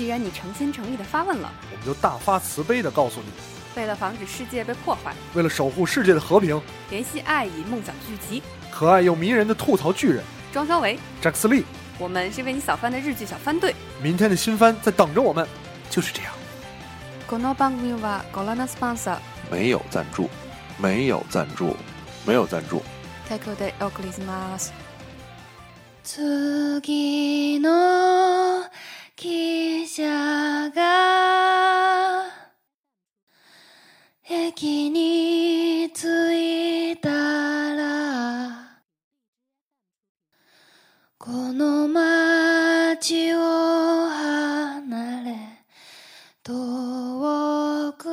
既然你诚心诚意的发问了，我们就大发慈悲的告诉你，为了防止世界被破坏，为了守护世界的和平，联系爱与梦想聚集，可爱又迷人的吐槽巨人庄小维，扎克斯利，我们是为你扫翻的日剧小番队。明天的新番在等着我们，就是这样。この番組はご覧のスポンサー没有赞助，没有赞助，没有赞助。提供でお送りします。次の 汽車が駅に着いたらこの街を離れ遠く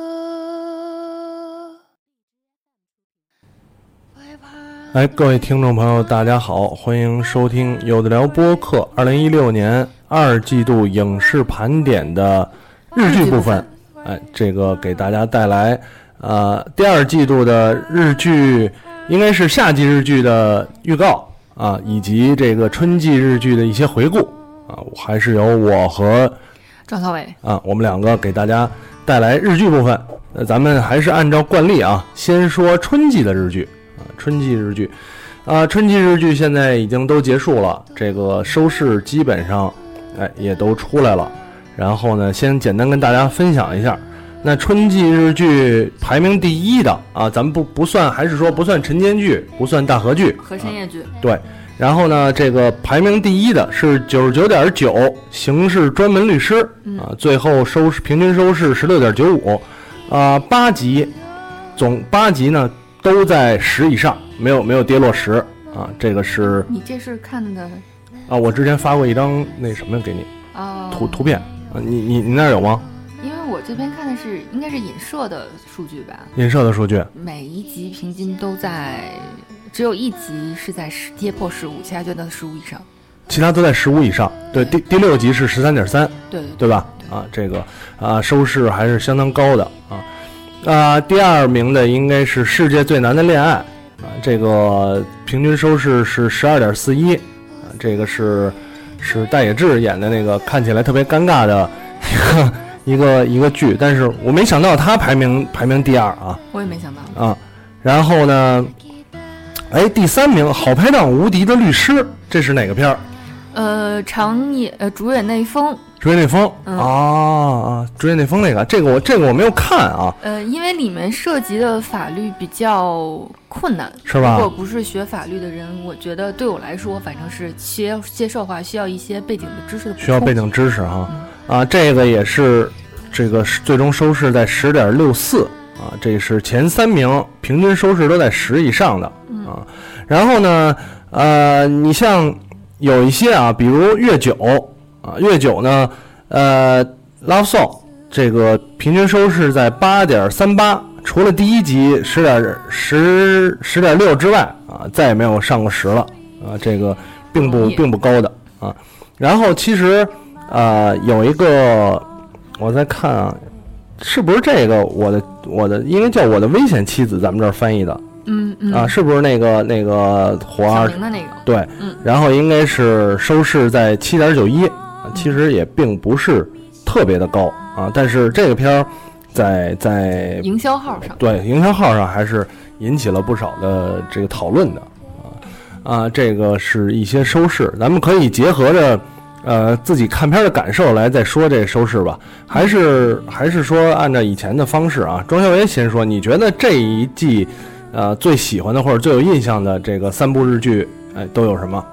哎，各位听众朋友，大家好，欢迎收听有的聊播客二零一六年 二季度影视盘点的日剧部分。哎，这个给大家带来呃第二季度的日剧，应该是夏季日剧的预告啊，以及这个春季日剧的一些回顾啊，还是由我和赵小伟，啊，我们两个给大家带来日剧部分。那，咱们还是按照惯例啊，先说春季的日剧啊，春季日剧，啊，春季日剧现在已经都结束了，这个收视基本上，哎，也都出来了。然后呢，先简单跟大家分享一下，那春季日剧排名第一的啊，咱们不不算，还是说不算晨间剧，不算大河剧，和深夜剧，对，然后呢，这个排名第一的是九十九点九，刑事专门律师啊，最后收视平均收视十六点九五，啊，八集，总八集呢都在十以上，没有没有跌落十啊，这个是你这是看的啊，我之前发过一张那什么给你哦图图片啊，你你你那儿有吗？因为我这边看的是应该是影射的数据吧，印社的数据每一集平均都在，只有一集是在十跌破十五，其他就在十五以上。其他都在十五以上，对，第第六集是十三点三，对对对吧？啊，这个啊收视还是相当高的啊。啊，第二名的应该是《世界最难的恋爱》啊，这个平均收视是十二点四一，啊，这个是是戴野智演的那个看起来特别尴尬的一个 一个一个剧，但是我没想到他排名排名第二啊我也没想到。啊，然后呢，哎，第三名《好拍档无敌的律师》，这是哪个片儿？呃，长野呃主演内丰，竹野内丰嗯。啊啊，竹野内丰那个，这个我这个我没有看啊，呃，因为里面涉及的法律比较困难，是吧？如果不是学法律的人，我觉得对我来说，反正是接接受的话，需要一些背景的知识的。需要背景知识哈。啊，这个也是这个最终收视在十点六四啊，这是前三名平均收视都在十以上的啊，然后呢，呃，你像有一些啊，比如月九啊，月九呢，呃，Love Song 这个平均收视在八点三八，除了第一集十点十十点六之外啊，再也没有上过十了啊，这个并不并不高的啊。然后其实呃有一个我在看啊，是不是这个我的我的应该叫我的危险妻子，咱们这儿翻译的嗯嗯啊，是不是那个那个火小二明的那个，对，嗯然后应该是收视在七点九一，其实也并不是特别的高啊，但是这个片儿在在营销号上，对营销号上还是引起了不少的这个讨论的啊啊，这个是一些收视，咱们可以结合着呃自己看片的感受来再说这收视吧，还是还是说按照以前的方式啊，庄小维先说，你觉得这一季呃最喜欢的或者最有印象的这个三部日剧，哎都有什么？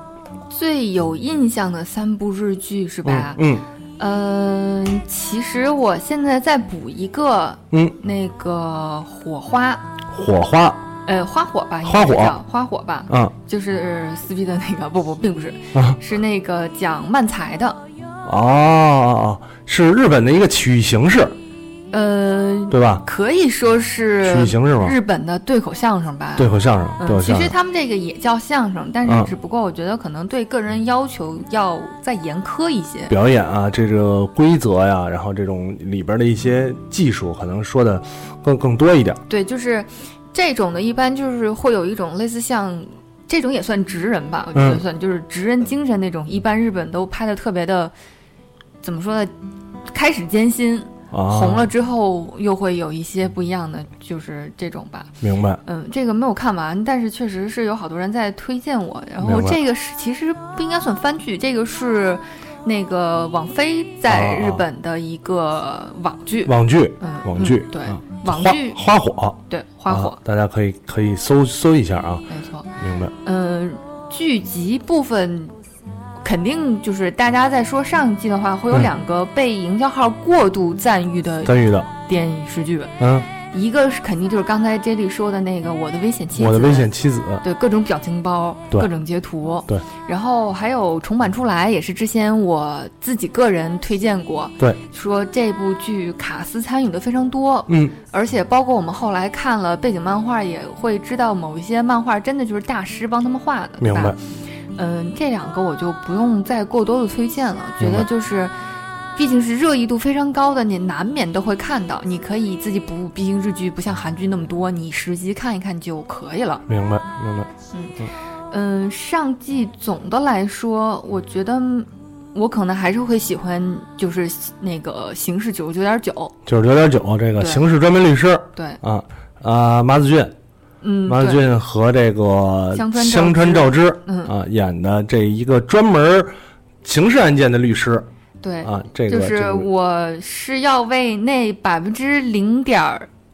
最有印象的三部日剧是吧？嗯嗯、其实我现在再补一个，嗯，那个火花，火花。呃，花火吧，花火。花火吧，嗯。就是撕逼的那个，不不，并不是，啊。是那个讲漫才的，哦，是日本的一个曲艺形式，呃，对吧？可以说是曲艺形式吗？日本的对口相声吧。对口相声，对嗯，其实口相声。他们这个也叫相声，但嗯是只不过我觉得可能对个人要求要再严苛一些。表演啊，这个规则呀，然后这种里边的一些技术，可能说的更更多一点。对，就是这种的，一般就是会有一种类似像这种也算职人吧，我觉得嗯算、就是职人精神那种。一般日本都拍的特别的，怎么说呢？开始艰辛，啊，红了之后又会有一些不一样的，就是这种吧。明白，嗯，这个没有看完，但是确实是有好多人在推荐我。然后这个是其实不应该算番剧，这个是那个网飞在日本的一个网剧。网剧，嗯，网剧嗯对网剧花火，对花火啊，大家可以可以搜搜一下啊，没错。明白，嗯，剧集部分肯定就是大家在说上一季的话，会有嗯。两个被营销号过度赞誉的赞誉的，电视剧，嗯，一个是肯定就是刚才 J 莉说的那个《我的危险妻子》，我的危险妻子，对各种表情包，对。各种截图，对，然后还有重版出来，也是之前我自己个人推荐过，对，说这部剧卡斯参与的非常多，嗯，而且包括我们后来看了背景漫画，也会知道某一些漫画真的就是大师帮他们画的，对吧嗯，这两个我就不用再过多的推荐了，觉得就是。毕竟是热议度非常高的，你难免都会看到。你可以自己补，毕竟日剧不像韩剧那么多，你十集看一看就可以了。明白，明白，嗯嗯，上季总的来说，我觉得我可能还是会喜欢，就是那个刑事九十九点九。九十九点九，这个刑事专门律师对，啊啊，马子俊，嗯，马子，俊和这个香川照之嗯，啊演的这一个专门刑事案件的律师对，啊，这个就是我是要为那百分之零点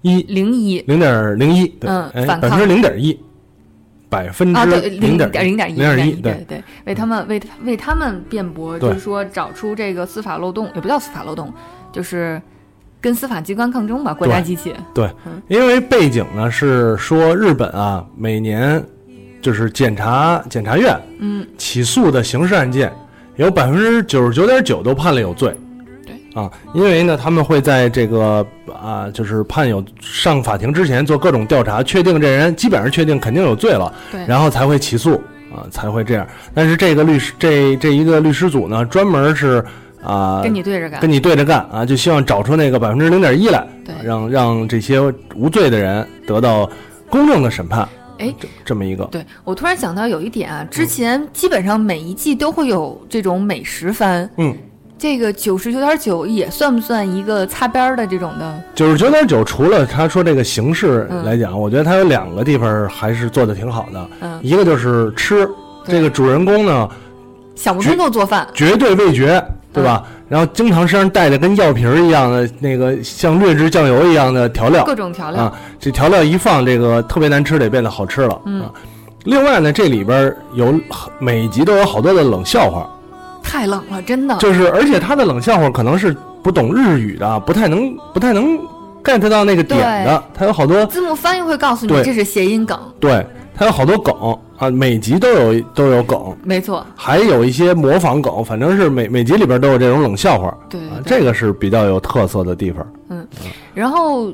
一零一零点零一，对，嗯百分之零点一，百分啊，之对，零点点零点一，零点一，对对，对，为他们为为他们辩驳，就是说找出这个司法漏洞，也不叫司法漏洞，就是跟司法机关抗争吧，国家机器。对因为背景呢是说日本啊，每年就是检察检察院嗯，起诉的刑事案件，有百分之九十九点九都判了有罪。对啊，因为呢，他们会在这个啊，就是判有上法庭之前做各种调查，确定这人基本上确定肯定有罪了，对，然后才会起诉啊，才会这样。但是这个律师这这一个律师组呢，专门是啊，跟你对着干。跟。你对着干啊，就希望找出那个百分之零点一来，对。让让这些无罪的人得到公正的审判。哎这这么一个，对我突然想到有一点啊，之前基本上每一季都会有这种美食番，嗯，这个九十九点九也算不算一个擦边儿的这种的？九十九点九，除了他说这个形式嗯。来讲，我觉得他有两个地方还是做的挺好的，嗯，一个就是吃，这个主人公呢想不通就做饭，绝对味觉，对吧？嗯然后经常身上带着跟药瓶儿一样的那个像劣质酱油一样的调料各种调料啊，这调料一放，这个特别难吃的也变得好吃了。嗯啊，另外呢，这里边有每一集都有好多的冷笑话，太冷了，真的。就是而且他的冷笑话可能是不懂日语的，不太能不太能 get 到那个点的，他有好多字幕翻译会告诉你这是谐音梗，对，他有好多梗啊，每集都有都有梗，没错，还有一些模仿梗，反正是每每集里边都有这种冷笑话。对这个是比较有特色的地方。嗯然后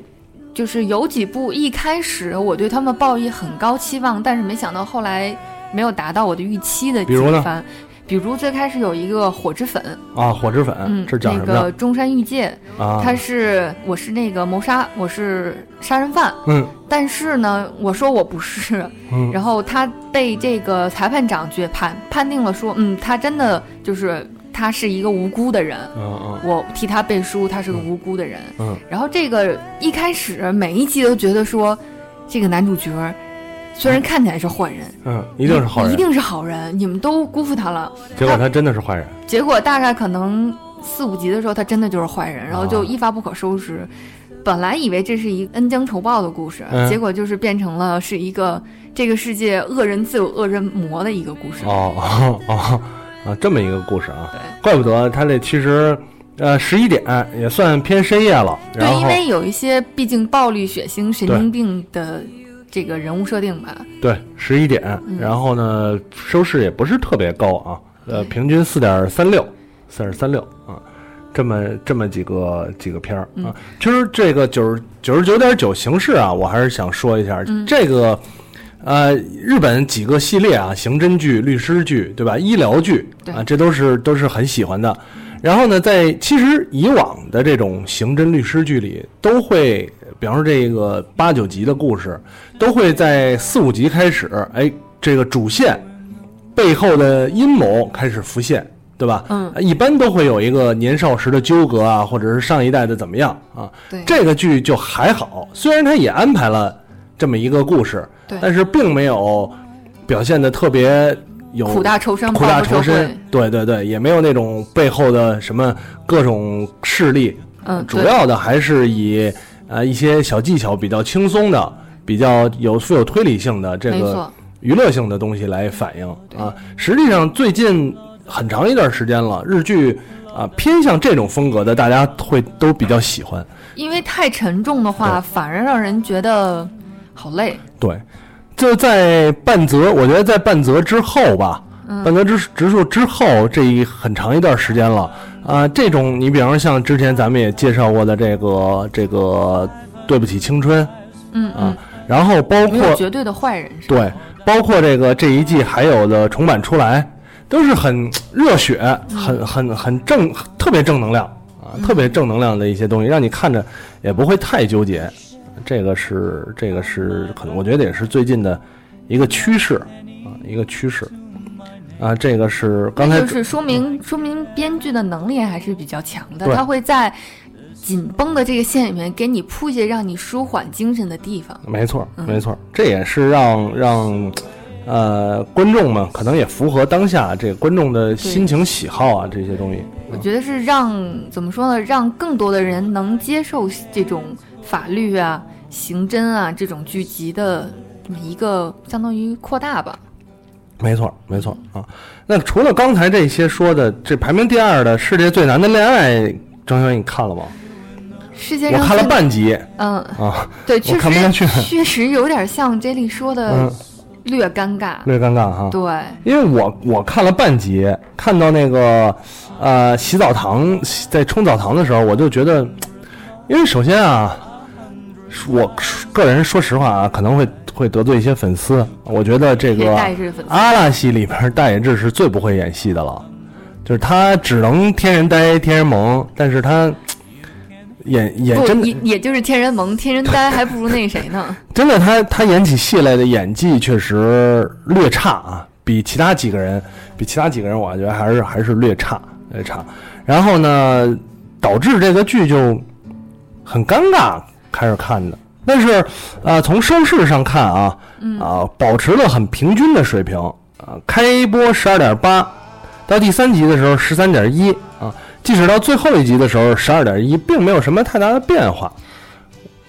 就是有几部一开始我对他们抱以很高期望，但是没想到后来没有达到我的预期的比如呢。比如最开始有一个火之粉，啊，火之粉，嗯，这讲那什么的个中山裕介，啊？他是我是那个谋杀，我是杀人犯，嗯。但是呢，我说我不是，嗯。然后他被这个裁判长决判判定了说，嗯，他真的就是他是一个无辜的人，嗯嗯。我替他背书，他是个无辜的人。嗯。然后这个一开始每一集都觉得说，这个男主角虽然看起来是坏人，嗯，一定是好人一。定是好人，你们都辜负他了。结果他真的是坏人。结果大概可能四五集的时候，他真的就是坏人，然后就啊一发不可收拾。本来以为这是一个恩将仇报的故事，嗯结果就是变成了是一个这个世界恶人自有恶人磨的一个故事。哦哦哦啊，这么一个故事啊，对怪不得他这其实呃十一点也算偏深夜了。对，因为有一些毕竟暴力、血腥、神经病的这个人物设定吧。对十一点，嗯然后呢收视也不是特别高啊，呃平均四点三六，四点三六啊。这么这么几个几个片儿啊嗯，其实这个九十九十九点九形式啊，我还是想说一下，嗯这个呃日本几个系列啊，刑侦剧、律师剧，对吧？医疗剧啊，这都是都是很喜欢的。然后呢，在其实以往的这种刑侦律师剧里，都会，比方说这个八九集的故事，都会在四五集开始，哎，这个主线背后的阴谋开始浮现，对吧？嗯，一般都会有一个年少时的纠葛啊，或者是上一代的怎么样啊。对，这个剧就还好，虽然它也安排了这么一个故事，对。但是并没有表现的特别有苦大仇深，苦大仇深，对对对，也没有那种背后的什么各种势力，嗯，主要的还是以呃一些小技巧比较轻松的、比较有富有推理性的这个，娱乐性的东西来反映啊。实际上，最近很长一段时间了，日剧啊偏向这种风格的，大家会都比较喜欢。因为太沉重的话，反而让人觉得好累。对，就在半泽，我觉得在半泽之后吧，嗯半泽之植树之后这一很长一段时间了啊、这种你比方说像之前咱们也介绍过的这个这个对不起青春嗯啊，然后包括绝对的坏人是吧？对，包括这个这一季还有的重版出来，都是很热血、很很很正、特别正能量啊，特别正能量的一些东西，让你看着也不会太纠结。这个是这个是可能我觉得也是最近的一个趋势啊，一个趋势啊。这个是刚才就是说明说明编剧的能力还是比较强的，他会在紧绷的这个线里面给你铺一些让你舒缓精神的地方。没错，嗯没错，这也是让让呃观众们可能也符合当下这个观众的心情喜好啊，这些东西。我觉得是让怎么说呢，让更多的人能接受这种法律啊、刑侦啊这种剧集的这么一个相当于扩大吧。没错，没错啊。那除了刚才这些说的，这排名第二的《世界最难的恋爱》，张轩你看了吗？世界上我看了半集嗯，啊，对，确看不下去实确实有点像 J 莉说的嗯，略尴尬。略尴尬哈。对，因为我我看了半集，看到那个呃洗澡堂在冲澡堂的时候，我就觉得，因为首先啊，我个人说实话啊，可能会会得罪一些粉丝。我觉得这个。阿拉西里边大野智是最不会演戏的了，就是他只能天然呆、天然萌，但是他演演，真也也就是天然萌，天然呆还不如那谁呢？真的他他演起戏来的演技确实略差啊，比其他几个人比其他几个人我觉得还是还是略差略差。然后呢，导致这个剧就很尴尬，开始看的。但是，呃，从收视上看啊，啊、保持了很平均的水平啊。开播十二点八，到第三集的时候十三点一啊，即使到最后一集的时候十二点一，并没有什么太大的变化。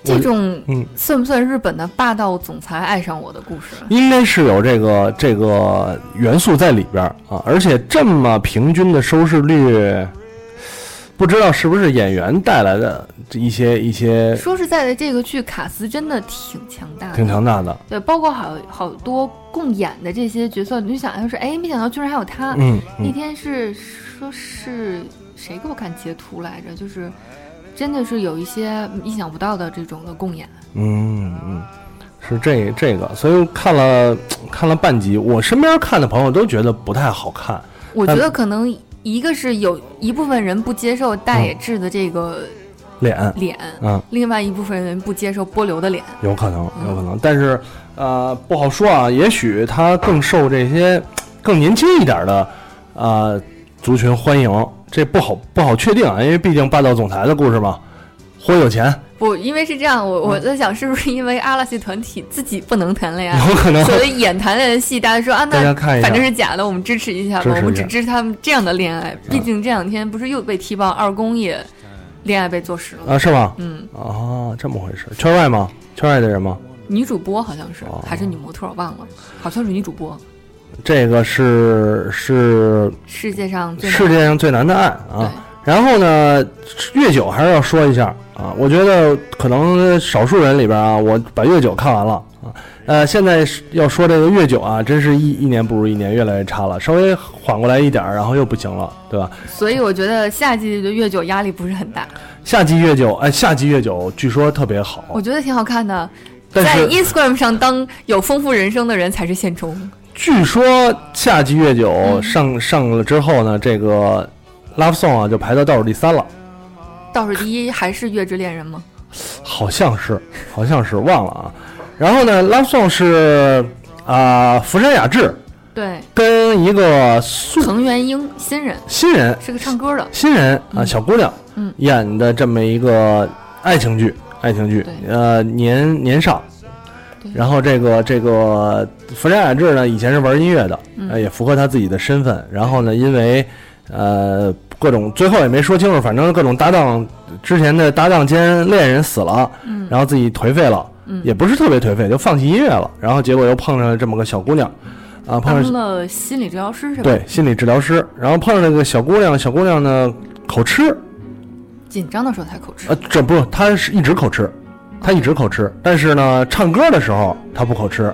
这种嗯算不算日本的霸道总裁爱上我的故事？应该是有这个这个元素在里边啊，而且这么平均的收视率，不知道是不是演员带来的一些一些说实在的，这个剧卡斯真的挺强大的，挺强大的，对，包括好好多共演的这些角色，你就想要是哎，没想到居然还有他。嗯那嗯，天是说是谁给我看截图来着？就是真的是有一些意想不到的这种的共演。嗯嗯，是这这个，所以看了看了半集，我身边看的朋友都觉得不太好看，我觉得可能一个是有一部分人不接受大野智的这个脸，脸，嗯，另外一部分人不接受波流的脸。有可能有可能，但是呃不好说啊，也许他更受这些 更年轻一点的呃族群欢迎，这不好不好确定啊，因为毕竟霸道总裁的故事嘛，活有钱，不，因为是这样，我嗯我在想，是不是因为阿拉西团体自己不能谈恋爱，有可能所以演谈恋爱的戏，大家说啊，那反正是假的，我们支持一下吧，我们只支持他们这样的恋爱。毕竟这两天不是又被踢爆二宫也恋爱被坐实了，啊，是吗？嗯，啊，这么回事，圈外吗？圈外的人吗？女主播好像是哦还是女模特，我忘了，好像是女主播。这个是是世界上最世界上最难的爱啊。然后呢，月九还是要说一下啊，我觉得可能少数人里边啊，我把月九看完了啊。呃，现在要说这个月九啊，真是一一年不如一年，越来越差了，稍微缓过来一点儿，然后又不行了，对吧？所以我觉得夏季的月九压力不是很大，夏季月九，哎，夏季月九据说特别好，我觉得挺好看的。在 Instagram 上当有丰富人生的人才是现充。据说夏季月九嗯上上了之后呢，这个 Love Song 啊就排到倒数第三了。倒数第一还是《月之恋人》吗？好像是，好像是忘了啊。然后呢，Love Song 是啊、福山雅治对，跟一个素藤原英新人新人是个唱歌的，新人啊嗯小姑娘嗯演的这么一个爱情剧，爱情剧对，呃年年少。然后这个这个福山雅治呢，以前是玩音乐的，也符合他自己的身份。然后呢，因为呃各种最后也没说清楚，反正各种搭档之前的搭档兼恋人死了，嗯然后自己颓废了，嗯也不是特别颓废，就放弃音乐了。然后结果又碰上了这么个小姑娘，啊，碰上了心理治疗师是吧？对，心理治疗师，然后碰上那个小姑娘，小姑娘呢口吃，紧张的时候才口吃呃，这不是，她是一直口吃，她一直口吃，但是呢，唱歌的时候她不口吃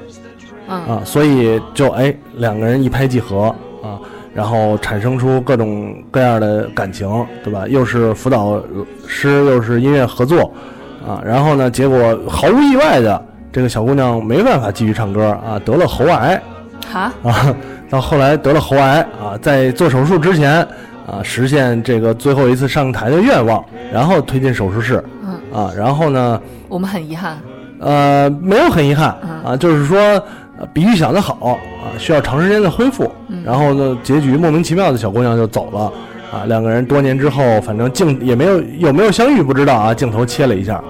嗯啊，所以就哎两个人一拍即合啊，然后产生出各种各样的感情，对吧？又是辅导师，又是音乐合作啊，然后呢，结果毫无意外的，这个小姑娘没办法继续唱歌啊，得了喉癌。哈啊，到后来得了喉癌啊，在做手术之前啊，实现这个最后一次上台的愿望，然后推进手术室嗯，啊，然后呢，我们很遗憾，呃，没有很遗憾嗯啊，就是说呃比预想的好啊，需要长时间的恢复，嗯然后呢，结局莫名其妙的小姑娘就走了啊，两个人多年之后，反正镜也没有有没有相遇不知道啊，镜头切了一下，啊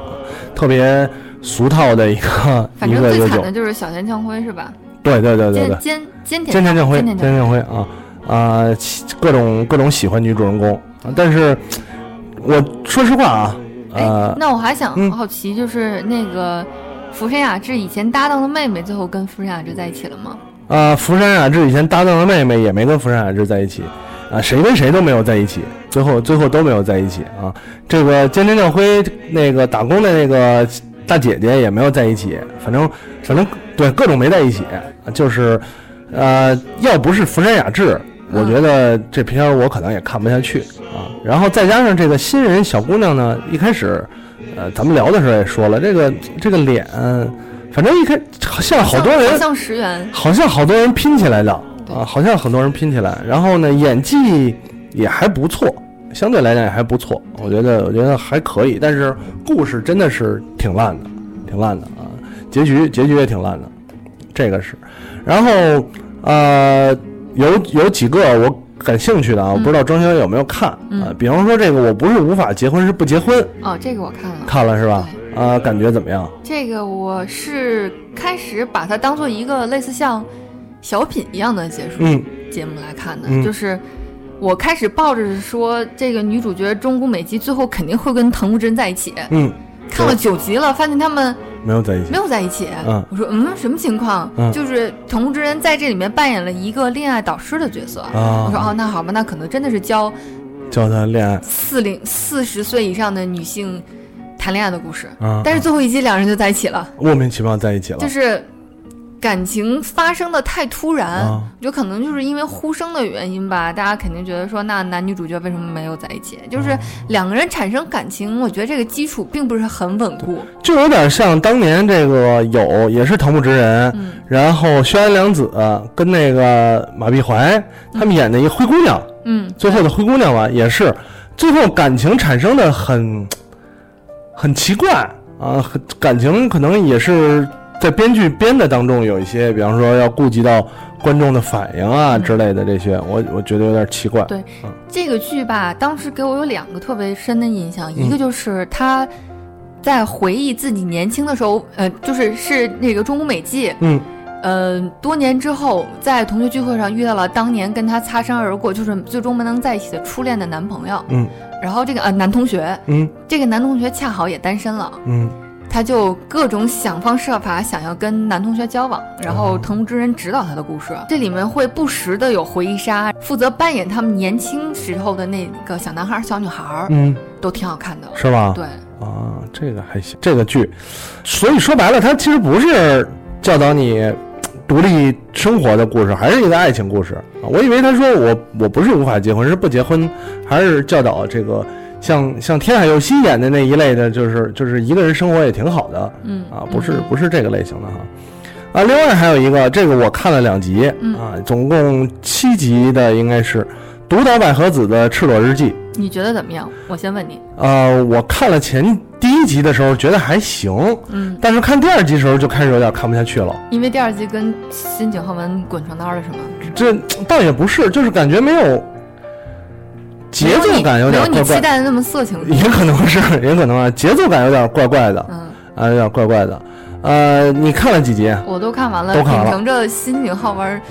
特别俗套的一个 反正一个惨的，就是小田将辉是吧？对对对对对菅。菅菅菅田将晖，菅菅田将辉啊啊，其各种各种喜欢女主人公啊，但是我说实话啊，哎呃，，那我还想嗯好奇，就是那个福山雅治以前搭档的妹妹，最后跟福山雅治在一起了吗？啊，福山雅治以前搭档的妹妹也没跟福山雅治在一起，啊，谁跟谁都没有在一起，最后最后都没有在一起啊。这个菅田将晖那个打工的那个大姐姐也没有在一起，反正反正对各种没在一起，就是呃，要不是福山雅治，我觉得这片我可能也看不下去啊。然后再加上这个新人小姑娘呢，一开始呃咱们聊的时候也说了，这个这个脸，反正一看好像好多人好像十元，好像好多人拼起来的啊，好像很多人拼起来，然后呢，演技也还不错，相对来讲也还不错，我觉得我觉得还可以，但是故事真的是挺烂的，挺烂的啊，结局结局也挺烂的，这个是，然后呃，有有几个我感兴趣的啊，我不知道庄小有没有看啊、嗯比方说这个我不是无法结婚是不结婚，哦，这个我看了。看了是吧？啊，感觉怎么样？这个我是开始把它当做一个类似像小品一样的结束嗯节目来看的，嗯就是我开始抱着说这个女主角中谷美纪最后肯定会跟藤木真在一起，嗯，看了九集了，发现他们没有在一起。没，有在一起。嗯。我说嗯，什么情况？嗯。就是同屋之人在这里面扮演了一个恋爱导师的角色。啊。我说哦，那好吧，那可能真的是教教他恋爱。四零四十岁以上的女性谈恋爱的故事。啊，但是最后一集两人就在一起了，莫名其妙在一起了，就是感情发生的太突然，啊。我觉得可能就是因为呼声的原因吧，大家肯定觉得说，那男女主角为什么没有在一起？就是啊。两个人产生感情，我觉得这个基础并不是很稳固。就有点像当年这个有也是藤木直人，嗯。然后轩辕凉子跟那个马碧怀他们演的一个灰姑娘，嗯，最后的灰姑娘吧，也是最后感情产生的很很奇怪啊，很感情可能也是在编剧编的当中有一些，比方说要顾及到观众的反应啊嗯。之类的这些，我我觉得有点奇怪。对这个剧吧，当时给我有两个特别深的印象，嗯。一个就是他在回忆自己年轻的时候，呃，就是是那个中古美纪，嗯。呃，多年之后在同学聚会上遇到了当年跟他擦身而过，就是最终没能在一起的初恋的男朋友。嗯。然后这个呃男同学，嗯。这个男同学恰好也单身了，嗯他就各种想方设法想要跟男同学交往，然后哦藤木之人指导他的故事。这里面会不时的有回忆杀，负责扮演他们年轻时候的那个小男孩、小女孩，嗯，都挺好看的。是吧？对，啊，这个还行，这个剧，所以说白了，它其实不是教导你独立生活的故事，还是一个爱情故事啊。我以为他说我我不是无法结婚，是不结婚，还是教导这个像像天海佑希演的那一类的，就是就是一个人生活也挺好的嗯啊，不是不是这个类型的哈。啊，另外还有一个，这个我看了两集嗯啊，总共七集的应该是独岛百合子的《赤裸日记》。你觉得怎么样？我先问你。呃，我看了前第一集的时候觉得还行，嗯，但是看第二集的时候就开始有点看不下去了。因为第二集跟新井浩文滚床单了是吗？这倒也不是，就是感觉没有节奏感有没有你期点怪怪，待的那么色情。也可能是，也可能啊，节奏感有点怪怪的嗯，啊，有点怪怪的。呃，你看了几集？我都看完了，都看了秉承着新井浩文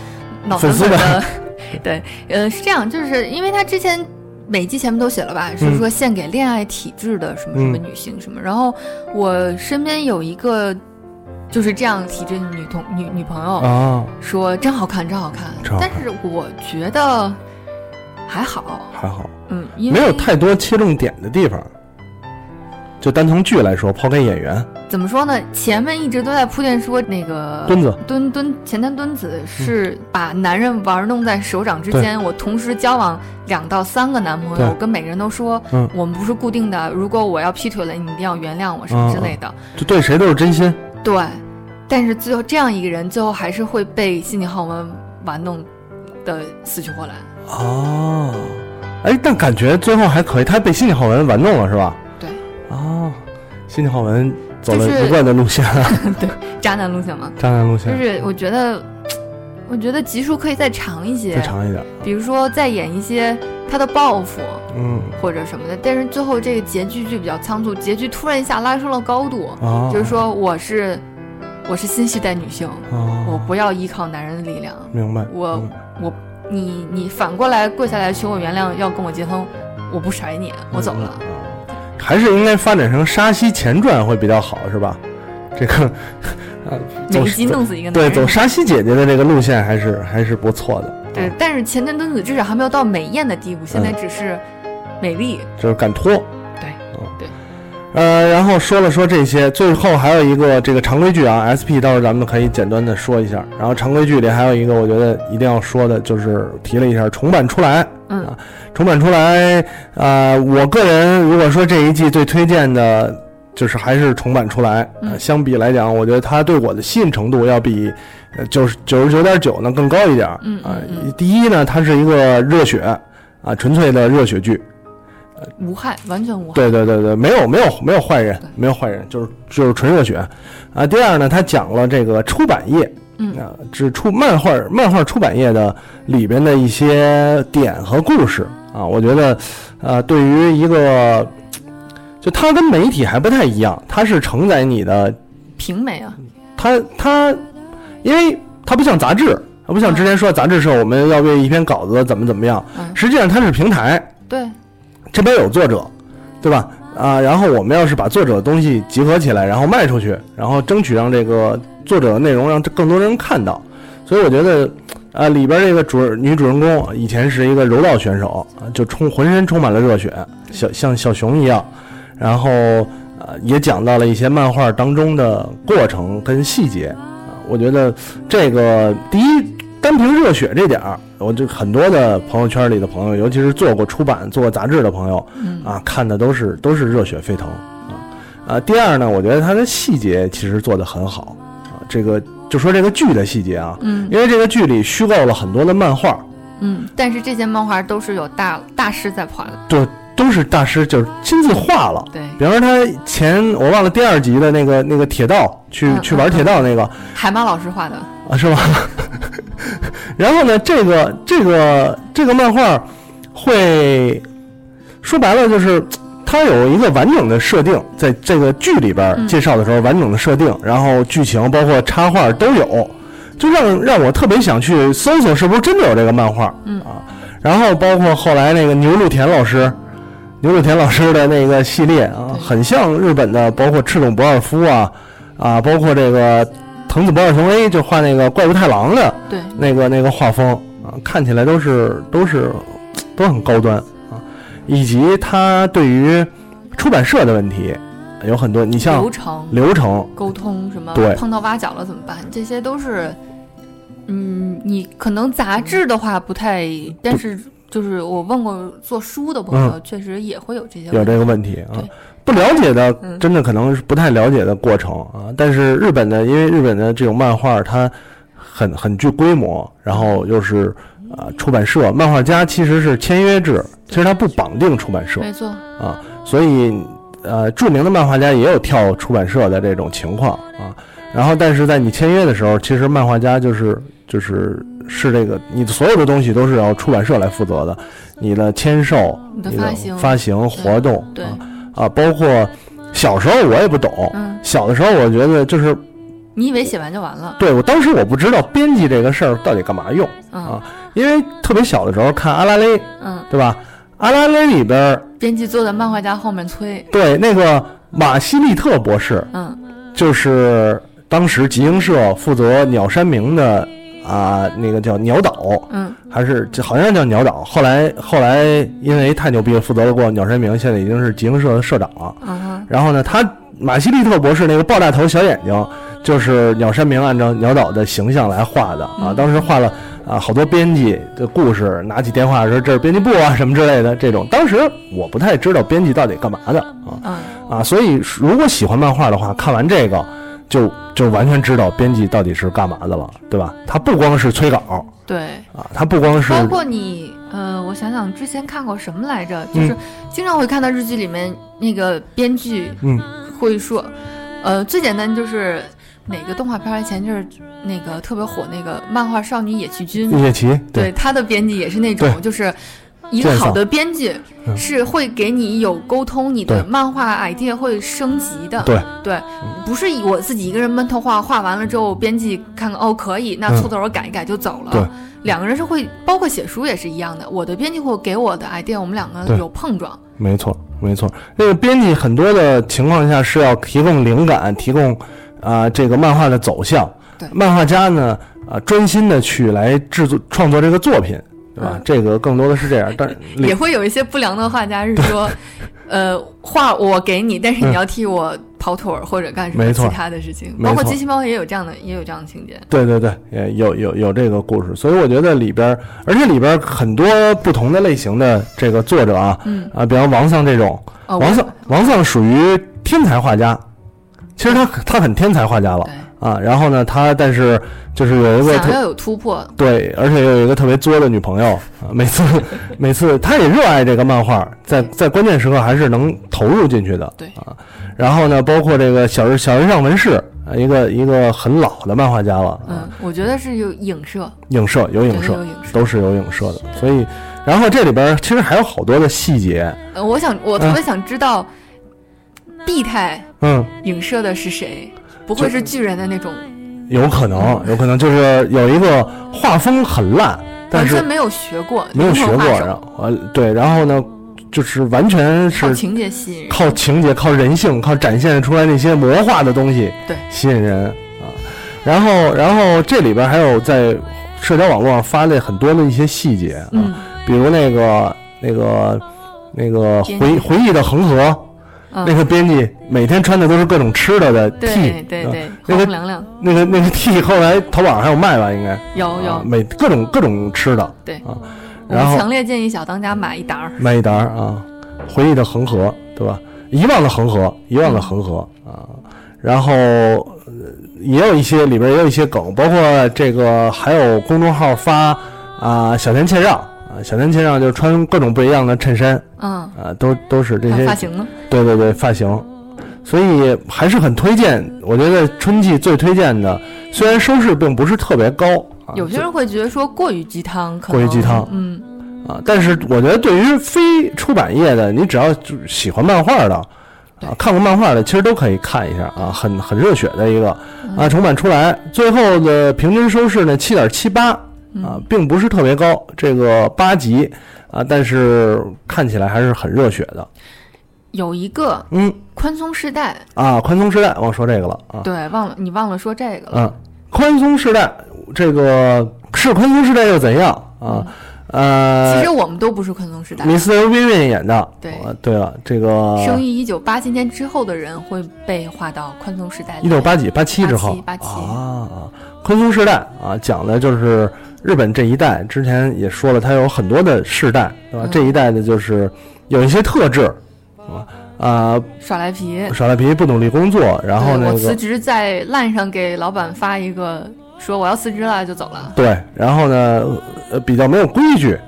脑粉丝残粉的，对，呃，是这样，就是因为他之前每季前面都写了吧，是说献给恋爱体质的什么什么嗯女性什么，然后我身边有一个就是这样体质的女同女女朋友啊，说真好看，真好看，真好看但是我觉得还好，还好，嗯，因为没有太多切重点的地方。就单从剧来说，抛开演员，怎么说呢？前面一直都在铺垫说那个墩子墩墩前田墩子是把男人玩弄在手掌之间。我同时交往两到三个男朋友，我跟每个人都说，嗯我们不是固定的。如果我要劈腿了，你一定要原谅我什么之类的。就对谁都是真心。对，但是最后这样一个人，最后还是会被心理浩文玩弄的死去活来。哦，哎，但感觉最后还可以，他被辛尼浩文玩弄了是吧？对，哦，辛尼浩文走了就是一贯的路线，对渣男路线吗，渣男路线，就是我觉得，我觉得集数可以再长一些。再，长一点。比如说再演一些他的报复。嗯，或者什么的，但是最后这个结局就比较仓促，结局突然一下拉升了高度，啊，就是说我是我是新时代女性，啊，我不要依靠男人的力量，明白。我嗯我你你反过来跪下来求我原谅，要跟我结婚，我不甩你，我走了。嗯还是应该发展成《沙溪前传》会比较好，是吧？这个，呃，走每一集弄死一个男对，走沙溪姐姐的这个路线还是还是不错的。对，但是前田敦子至少还没有到美艳的地步，现在只是美丽。就是敢拖。呃，然后说了说这些，最后还有一个这个常规剧啊，SP 到时候咱们可以简单的说一下。然后常规剧里还有一个我觉得一定要说的，就是提了一下重版出来，嗯啊重版出来，呃，我个人如果说这一季最推荐的，就是还是重版出来。相比来讲，我觉得它对我的吸引程度要比呃九十九十九点九呢更高一点啊第一呢，它是一个热血啊，纯粹的热血剧。无害，完全无害。对对对对，没有没有没有坏人，没有坏人，就是就是纯热血，啊。第二呢，他讲了这个出版业，嗯。啊，只出漫画漫画出版业的里边的一些点和故事啊，我觉得，呃，对于一个，就它跟媒体还不太一样，它是承载你的，平媒啊，它它，因为它不像杂志，它不像之前说杂志社我们要为一篇稿子怎么怎么样，嗯，实际上它是平台，对，这边有作者，对吧？啊，然后我们要是把作者的东西集合起来，然后卖出去，然后争取让这个作者的内容让更多人看到。所以我觉得，啊，里边这个主女主人公以前是一个柔道选手，就充浑身充满了热血，小像小熊一样。然后，呃，也讲到了一些漫画当中的过程跟细节。我觉得这个第一，单凭热血这点儿，我就很多的朋友圈里的朋友，尤其是做过出版、做过杂志的朋友，嗯啊，看的都是都是热血沸腾啊啊。第二呢，我觉得它的细节其实做得很好啊。这个就说这个剧的细节啊，嗯因为这个剧里虚构了很多的漫画，嗯，但是这些漫画都是有大大师在画的，就都是大师就是亲自画了。对，比方说他前我忘了第二集的那个那个铁道去嗯去玩铁道那个。海马老师画的，啊是吧？然后呢，这个这个这个漫画会说白了就是它有一个完整的设定，在这个剧里边嗯。介绍的时候完整的设定，然后剧情包括插画都有，就让让我特别想去搜索是不是真的有这个漫画，嗯。啊，然后包括后来那个牛鹿田老师。牛鹿田老师的那个系列啊，很像日本的，包括赤冢不二夫啊，啊，包括这个藤子不二雄 A 就画那个怪物太郎的对，那个那个画风啊，看起来都是都是都很高端啊，以及他对于出版社的问题有很多，你像流程、流程，沟通什么对，碰到挖角了怎么办？这些都是，嗯，你可能杂志的话不太，但是就是我问过做书的朋友，确实也会有这些嗯有问题。这个问题啊。不了解的嗯，真的可能是不太了解的过程啊。但是日本的，因为日本的这种漫画，它很很具规模，然后又是啊出版社，漫画家其实是签约制，其实它不绑定出版社没错，啊，所以呃，著名的漫画家也有跳出版社的这种情况啊。然后，但是在你签约的时候，其实漫画家就是就是是这个你的所有的东西都是要出版社来负责的，你的签售、你的发行发行活动，对啊啊，包括小时候我也不懂，嗯，小的时候我觉得就是你以为写完就完了？对我当时我不知道编辑这个事儿到底干嘛用，嗯啊因为特别小的时候看阿拉蕾，嗯，对吧？阿拉蕾里边编辑坐在漫画家后面催，对那个马西利特博士，嗯就是当时集英社负责鸟山明的啊，那个叫鸟岛，嗯还是这好像叫鸟岛。后来后来因为太牛逼了，负责了过鸟山明，现在已经是集英社的社长了。然后呢，他马西利特博士那个爆炸头小眼睛，就是鸟山明按照鸟岛的形象来画的啊。嗯当时画了啊好多编辑的故事，拿起电话说这是编辑部啊什么之类的这种。当时我不太知道编辑到底干嘛的啊嗯啊，所以如果喜欢漫画的话，看完这个就就完全知道编辑到底是干嘛的了，对吧？他不光是催稿对。啊，他不光是包括你，呃，我想想之前看过什么来着，就是经常会看到日剧里面那个编剧嗯会说，呃，最简单就是哪个动画片儿前就是那个特别火那个漫画少女野崎君，野崎对他的编辑也是那种就是。一个好的编辑嗯是会给你有沟通，你的漫画 idea 会升级的。对对，不是以我自己一个人闷头画，画完了之后编辑看看哦可以，那嗯凑凑合改一改就走了。对两个人是会，包括写书也是一样的。我的编辑会给我的 idea，我们两个有碰撞。没错，没错。那个编辑很多的情况下是要提供灵感，提供啊、这个漫画的走向。对漫画家呢啊、专心的去来制作创作这个作品，对吧？嗯这个更多的是这样，但 也会有一些不良的画家是说，呃，画我给你，但是你要替我跑腿儿或者干什么嗯没错其他的事情。没错包括机器猫也有这样的，也有这样的情节。对对对，也有有有这个故事，所以我觉得里边儿，而且里边儿很多不同的类型的这个作者啊，嗯，啊，比方王丧这种，哦，王丧王丧属于天才画家，其实他他很天才画家了对，啊。然后呢，他但是就是有一个特想要有突破，对，而且有一个特别作的女朋友啊，每次每次他也热爱这个漫画，在在关键时刻还是能投入进去的。对啊，然后呢，包括这个小日小日向文世，啊一个一个很老的漫画家了，啊嗯，我觉得是有影射，影射有影射有影射都是有影射的，所以，然后这里边其实还有好多的细节，呃，我想我特别想知道，B 态嗯，影射的是谁？不会是巨人的那种，有可能有可能就是有一个画风很烂，但是完全没有学过，没有学过，然后呃对，然后呢，就是完全是靠情节吸引人。靠情节、靠人性、靠展现出来那些魔化的东西，对。吸引人啊。然后，然后这里边还有在社交网络上发的很多的一些细节啊，嗯。比如那个那个那个回回忆的恒河，嗯，那个编辑每天穿的都是各种吃的的 T，啊对对对，那个凉凉那个那个 T 后来淘宝上还有卖吧？应该有啊有，每各种各种吃的对啊，我然后强烈建议小当家买一沓儿。买一沓儿啊，回忆的恒河，对吧？遗忘的恒河，遗忘的恒河啊。然后呃也有一些里边也有一些梗，包括这个还有公众号发啊小田切让啊，小年轻上就穿各种不一样的衬衫嗯，啊，都都是这些发型呢？对对对发型，所以还是很推荐。我觉得春季最推荐的，虽然收视并不是特别高，啊、有些人会觉得说过于鸡汤，可能过于鸡汤嗯，啊，但是我觉得对于非出版业的，你只要就是喜欢漫画的，啊，看过漫画的，其实都可以看一下啊，很很热血的一个嗯啊，重版出来，最后的平均收视呢七点七八啊嗯，并不是特别高，这个八级啊，但是看起来还是很热血的，有一个嗯。宽松世代，啊，宽松世代忘说这个了啊，对，忘了你忘了说这个了。嗯，宽松世代这个是宽松世代又怎样？啊？呃，其实我们都不是宽松时代，米斯特威廉演的，对。呃对了，这个生于一九八七年之后的人会被划到宽松时代。一九八几八七之后。87 87啊，宽松世代啊，讲的就是日本这一代。之前也说了，它有很多的世代，对吧？嗯这一代的就是有一些特质？啊，耍赖皮，耍赖皮，不努力工作，然后那个我辞职在烂上给老板发一个说我要辞职了就走了。对，然后呢，呃，比较没有规矩，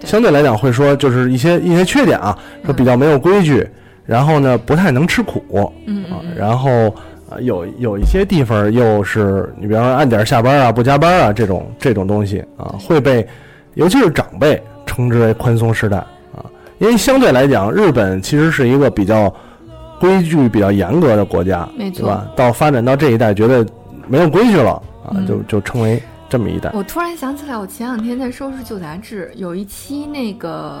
对相对来讲会说就是一些一些缺点啊，说比较没有规矩，然后呢不太能吃苦，嗯啊嗯，嗯，然后啊，有有一些地方又是你比方说按点下班啊、不加班啊这种这种东西啊，会被尤其是长辈称之为宽松时代啊，因为相对来讲，日本其实是一个比较规矩比较严格的国家，没错对吧？到发展到这一代，觉得没有规矩了啊，嗯就就称为这么一代。我突然想起来，我前两天在收拾旧杂志，有一期那个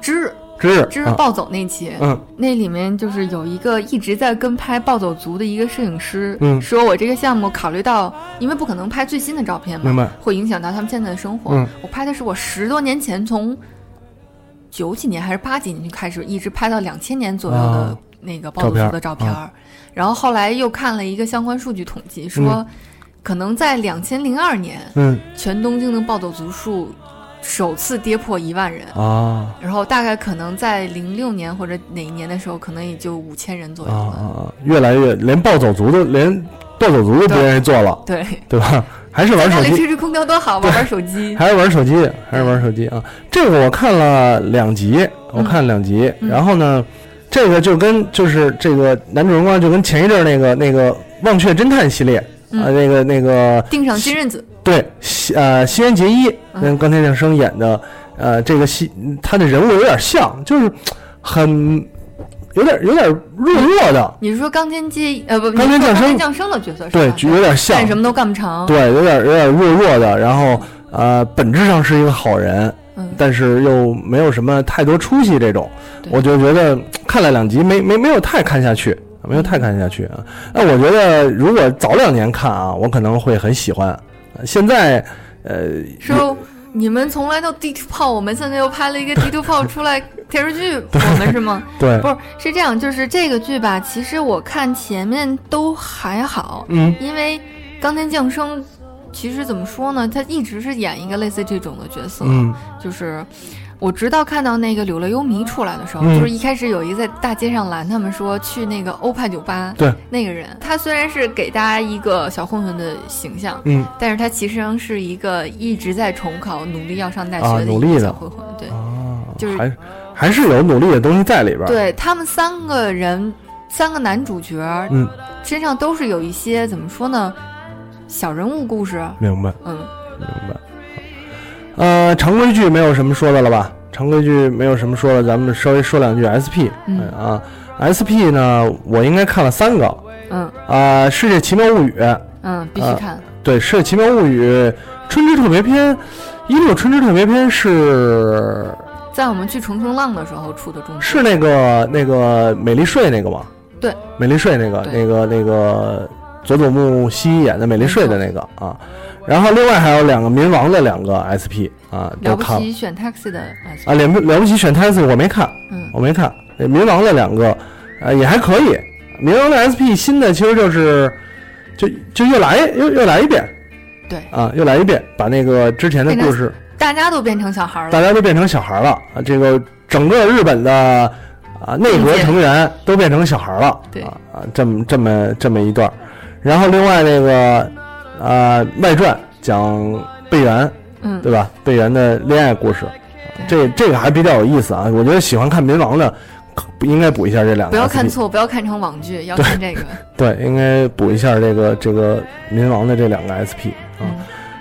知日知知日暴走那期，嗯。那里面就是有一个一直在跟拍暴走族的一个摄影师，嗯。说我这个项目考虑到，因为不可能拍最新的照片嘛，明白。会影响到他们现在的生活。嗯。我拍的是我十多年前从九几年还是八几年就开始，一直拍到两千年左右的啊。那个暴走族的照片儿，然后后来又看了一个相关数据统计，说、可能在两千零二年，嗯。全东京的暴走族数首次跌破一万人。啊然后大概可能在零六年或者哪一年的时候，可能也就五千人左啊右了。啊，越来越连暴走族都连暴走族都不愿意做了，对，对吧？还是玩手机，吹吹空调多好，玩玩手机。还是玩手机，还是玩手机啊！这个我看了两集，我看了两集，嗯然后呢，这个就跟就是这个男主人公就跟前一阵那个那个《忘却侦探》系列嗯啊，那个那个定上金刃子，对西呃西安结衣嗯跟冈田将生演的呃这个戏，他的人物有点像，就是很有点有点弱弱的，你是说冈田接呃不，冈田将生你是说冈田将生的角色是对，有点像干，什么都干不成。对，有点有点弱弱的，然后呃，本质上是一个好人，嗯，但是又没有什么太多出息，这种，我就觉得看了两集没没没有太看下去，没有太看下去啊。那我觉得如果早两年看啊，我可能会很喜欢。呃现在，呃，说你们从来都地图炮，我们现在又拍了一个地 图炮出来电视剧，我们是吗？对。不，是，是这样，就是这个剧吧，其实我看前面都还好，嗯。因为冈田将生其实怎么说呢，他一直是演一个类似这种的角色，嗯。就是我直到看到那个《柳乐优弥》出来的时候，嗯。就是一开始有一个在大街上拦他们说去那个欧派酒吧，对，那个人，他虽然是给大家一个小混混的形象，嗯。但是他其实是一个一直在重考、努力要上大啊学的一个努力的。小混混，对。啊，就是还还是有努力的东西在里边。，对他们三个人，三个男主角，嗯，身上都是有一些怎么说呢，小人物故事，明白。嗯，明白。呃，常规剧没有什么说的了吧？常规剧没有什么说的，咱们稍微说两句 SP。嗯啊，SP 呢，我应该看了三个。嗯啊，《世界奇妙物语》嗯，必须啊看，对，《世界奇妙物语》春之特别篇，一六春之特别篇是在我们去重庆浪的时候出的中，是那个那个美丽睡那个吗？对，美丽睡那个那个那个佐佐木希演的美丽睡的那个啊。然后另外还有两个民王的两个 SP 啊，都了不起选 taxi 的 SP，啊，了不了不起选 taxi 我没看，嗯。我没看。那民王的两个，呃，也还可以。民王的 SP 新的其实就是，就就又来又又来一遍。对，啊，又来一遍，把那个之前的故事大家都变成小孩了。大了，家都变成小孩了。啊，这个整个日本的啊内阁成员都变成小孩了，对。啊啊，这么这么这么一段，然后另外那个啊外传讲贝原嗯，对吧？贝原的恋爱故事，这这个还比较有意思啊，我觉得喜欢看民王的应该补一下这两个，不要看，错，不要看成网剧，要看这个，对，应该补一下这个这个民王的这两个 SP 啊。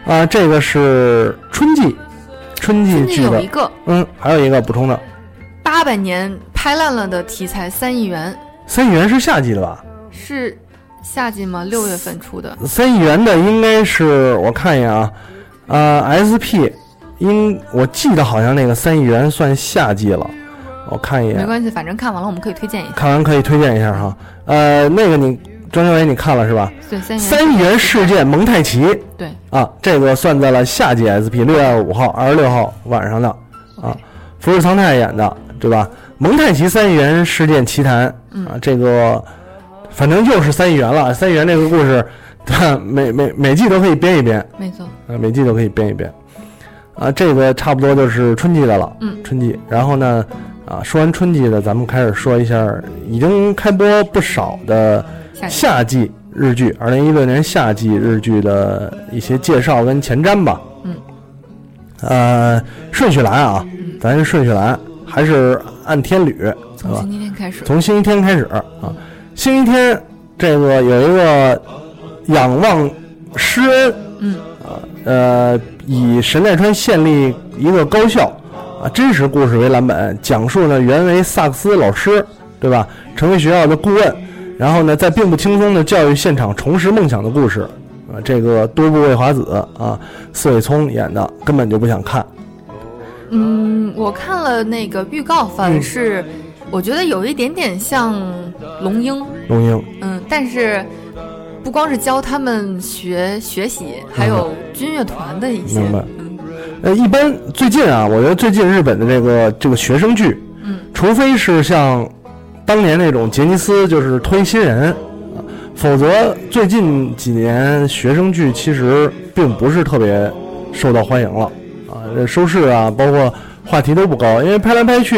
嗯，啊，这个是春季春季最近剧的有一，个。嗯，还有一个补充的。八百年拍烂了的题材《三亿元》，三亿元是夏季的吧？是夏季吗？六月份出的，三亿元的应该是我看一眼啊，呃，SP 应我记得好像那个三亿元算夏季了，我看一眼，没关系，反正看完了我们可以推荐一下。看完可以推荐一下哈。呃，那个你庄小伟你看了是吧？对，三亿元事件蒙太奇对，啊，这个算在了夏季 SP 六月五号、二十六号晚上的啊，福士苍太演的对吧？蒙太奇三亿元事件奇谈嗯啊，这个反正又是三亿元了。三亿元这个故事？每每每季都可以编一编，没错，啊，每季都可以编一编。啊，这个差不多就是春季的了。嗯春季。然后呢，啊，说完春季的，咱们开始说一下已经开播不少的夏季日剧，二零一六年夏季日剧的一些介绍跟前瞻吧。嗯。呃，顺序来啊，咱顺序来，还是按天捋，从星期天开始，从星期天开始啊，星期天这个有一个仰望施恩，嗯啊呃，以神奈川县立一个高校啊真实故事为蓝本，讲述呢原为萨克斯老师，对吧？成为学校的顾问，然后呢在并不轻松的教育现场重拾梦想的故事。啊，这个多部未华子啊，四尾聪演的，根本就不想看。嗯，我看了那个预告，反是我觉得有一点点像龙樱，龙樱，嗯，但是不光是教他们学学习，还有军乐团的一些，明白。嗯。呃，一般最近啊，我觉得最近日本的这个这个学生剧，嗯，除非是像当年那种杰尼斯，就是推新人，啊否则最近几年学生剧其实并不是特别受到欢迎了啊，这收视啊，包括话题都不高，因为拍来拍去，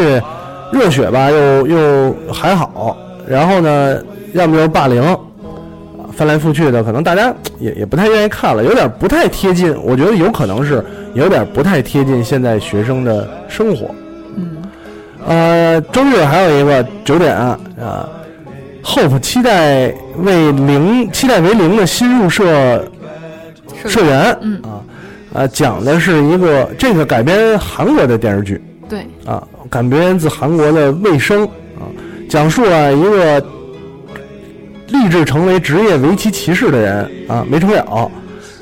热血吧又又还好，然后呢，要么就是霸凌。啊翻来覆去的，可能大家也也不太愿意看了，有点不太贴近。我觉得有可能是有点不太贴近现在学生的生活。嗯，呃，周日还有一个九点啊，Hope 期待为零期待为零的新入社社员，嗯啊啊，讲的是一个这个改编韩国的电视剧对，啊，改编自韩国的《卫生》啊，讲述了一个立志成为职业围棋骑士的人啊，没成了，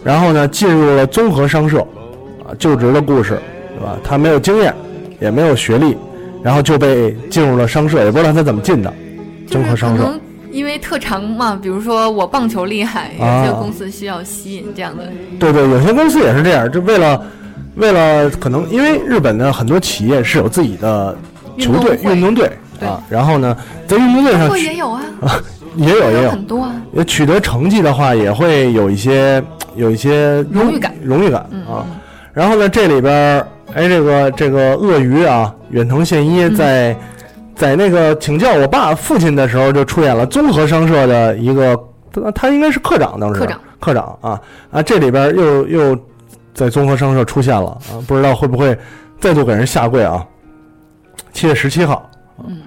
然后呢进入了综合商社啊就职的故事，对吧？他没有经验，也没有学历，然后就被进入了商社，也不知道他怎么进的综合商社。能因为特长嘛，比如说我棒球厉害，啊有些公司需要吸引这样的，对对，有些公司也是这样，就为了为了可能因为日本的很多企业是有自己的球队、运动队啊，然后呢，在运动队上也有啊，也有也有很多啊，也取得成绩的话，也会有一些有一些荣誉感。荣誉感嗯啊。然后呢，这里边儿，哎，这个这个鳄鱼啊，远藤宪一嗯。在、在那个请教我爸父亲的时候，就出演了综合商社的一个，他他应该是科长当时。科长。科长啊。啊，这里边儿又又在综合商社出现了啊，不知道会不会再度给人下跪啊？七月十七号，嗯，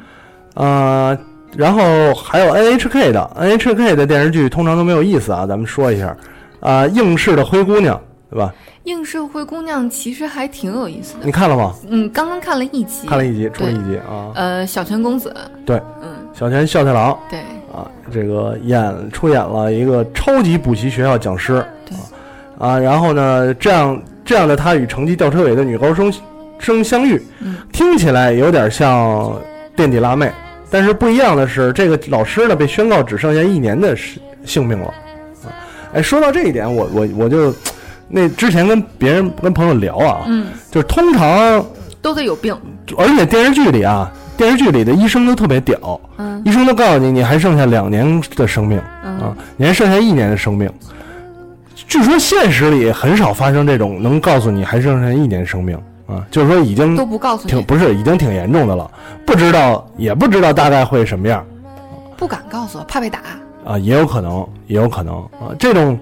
呃，然后还有 NHK 的 NHK 的电视剧通常都没有意思啊，咱们说一下。啊、应试的灰姑娘，对吧？应试灰姑娘其实还挺有意思的。你，看了吗？嗯，刚刚看了一集，看了一集，出了一集啊。呃，小泉公子，对，嗯，小泉孝太郎。对，啊，这个演出演了一个超级补习学校讲师，对啊，然后呢，这样这样的他与成绩吊车尾的女高中生相遇，嗯。听起来有点像垫底辣妹，但是不一样的是，这个老师呢被宣告只剩下一年的时性命了。啊，哎，说到这一点，我我我就那之前跟别人跟朋友聊啊，嗯，就是通常都得有病，而且电视剧里啊，电视剧里的医生都特别屌，嗯。医生都告诉你，你还剩下两年的生命。啊嗯，，你还剩下一年的生命。据说现实里很少发生这种能告诉你还剩下一年生命啊，就是说已经都不告诉你，挺不是已经挺严重的了，不知道也不知道大概会什么样不敢告诉我，怕被打。啊，也有可能，也有可能啊，这种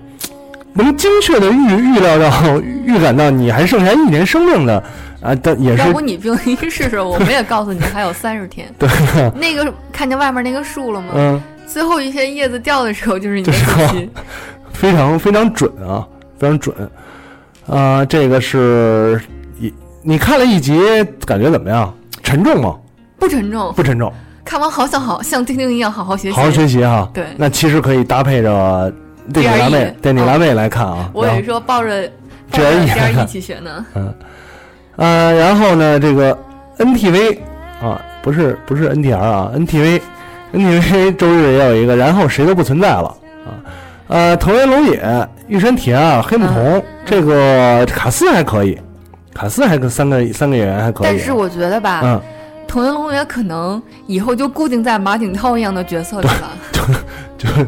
能精确的预预料到、预感到你还剩下一年生命的啊，但也是要不你病一试试，我们也告诉你还有三十天。对，那个看见外面那个树了吗？嗯。最后一片叶子掉的时候，就是你的就是死期。非常非常准啊，非常准。啊、这个是一你看了一集，感觉怎么样？沉重吗？不沉重，不沉重，看完好想好像丁丁一样好好学习。好好学习哈。对那其实可以搭配着垫底辣妹 DRE，垫底辣妹来看啊。我也是说抱着抱 GRE 着来 GRE 看一起学呢。嗯呃，然后呢，这个 NTV 啊，不是不是 NTR 啊，NTV NTV 周日也有一个，然后谁都不存在了啊。呃，藤原龙也、玉山铁二、黑木瞳，这个卡斯还可以，卡斯还跟三个三个演员还可以。但是我觉得吧，嗯，藤原龙也可能以后就固定在马景涛一样的角色里了，就就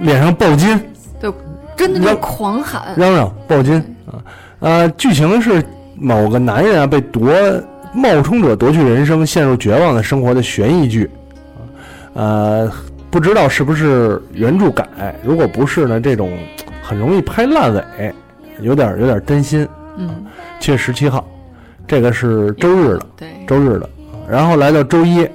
脸上爆金，对，真的就是狂喊。嚷嚷爆金啊。呃，剧情是某个男人啊被夺冒充者夺去人生，陷入绝望的生活的悬疑剧。呃，不知道是不是原著改，如果不是呢，这种很容易拍烂尾，有点有点担心。嗯，七月十七号，这个是周日的，对，周日的。然后来到周一，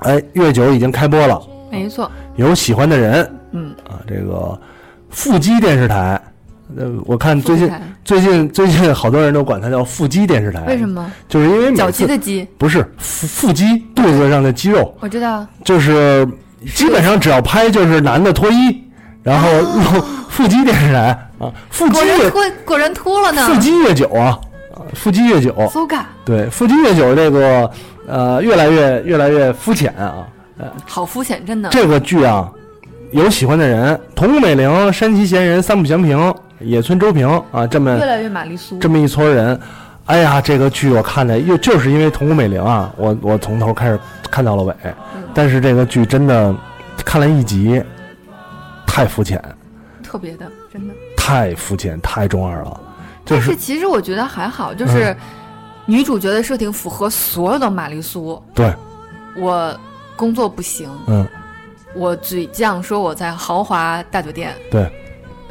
哎，月九已经开播了。没错，有喜欢的人嗯，啊，这个腹肌电视台，呃，我看最近最近最近好多人都管它叫腹肌电视台，为什？么？就是因为每脚次的肌，不是腹腹肌肚子上的肌肉，我知道。就是基本上只要拍就是男的脱衣，然后露 腹肌电视台啊，腹肌越果然脱，果然脱了呢。腹肌越久啊，啊腹肌越久，对，腹肌越久，这个呃越来越越来越肤浅啊。呃好肤浅，真的。这个剧啊，有喜欢的人，桐谷美玲、山崎贤人、三浦祥平、野村周平啊，这么越来越玛丽苏。这么一撮人，哎呀，这个剧我看的又就是因为桐谷美玲啊，我我从头开始看到了尾，嗯但是这个剧真的看了一集，太肤浅，特别的，真的。太肤浅，太中二了，就是其实我觉得还好，就是女主角的设定符合所有的玛丽苏。对，我工作不行，嗯，我嘴犟说我在豪华大酒店，对，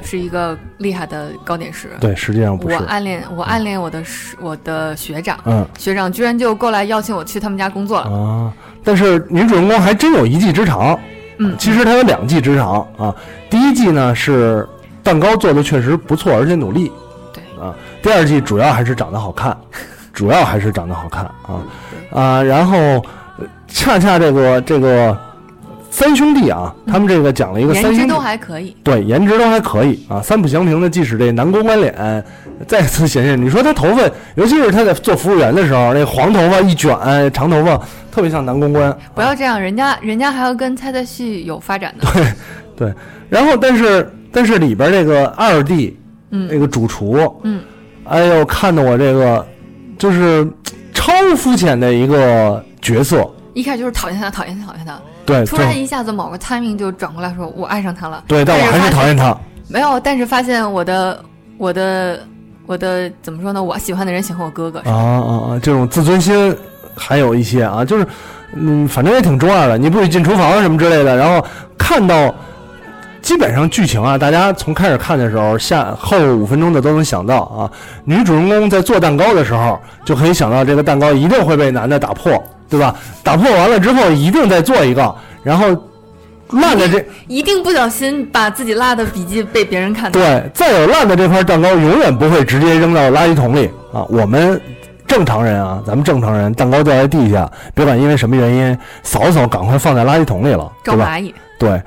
是一个厉害的糕点师。对，实际上不是我，暗恋我暗恋我的师我的学长，嗯学长居然就过来邀请我去他们家工作了。啊，但是女主人公还真有一技之长，嗯，其实她有两技之长啊。第一技呢是蛋糕做的确实不错，而且努力。对啊，第二季主要还是长得好看，主要还是长得好看啊啊。然后呃恰恰这个这个三兄弟啊，他们这个讲了一个三兄弟颜值都，还可以。对颜值都还可以啊。三浦祥平呢，即使这南宫关脸再次显现，你说他头发，尤其是他在做服务员的时候，那黄头发一卷，长头发特别像南宫关。不要这样，人家人家还要跟猜猜戏有发展呢。对对，然后但是但是里边这个二弟，嗯那个主厨，嗯，哎呦，看的我这个就是超肤浅的一个角色，一开始就是讨厌他，讨厌他，讨厌他，对，突然一下子某个 timing 就转过来说，我爱上他了。对，但我还是讨厌他，没有，但是发现我的我的我的怎么说呢？我喜欢的人喜欢我哥哥，啊啊啊！这种自尊心还有一些啊，就是嗯，反正也挺重要的。你不许进厨房什么之类的，然后看到。基本上剧情啊，大家从开始看的时候，下后五分钟的都能想到啊。女主人公在做蛋糕的时候，就可以想到这个蛋糕一定会被男的打破，对吧？打破完了之后，一定再做一个，然后烂的这一定不小心把自己落的笔记被别人看到。对，再有烂的这块蛋糕，永远不会直接扔到垃圾桶里啊。我们正常人啊，咱们正常人，蛋糕掉在地下，别管因为什么原因，扫扫，赶快放在垃圾桶里了，对吧？招蚂蚁，对，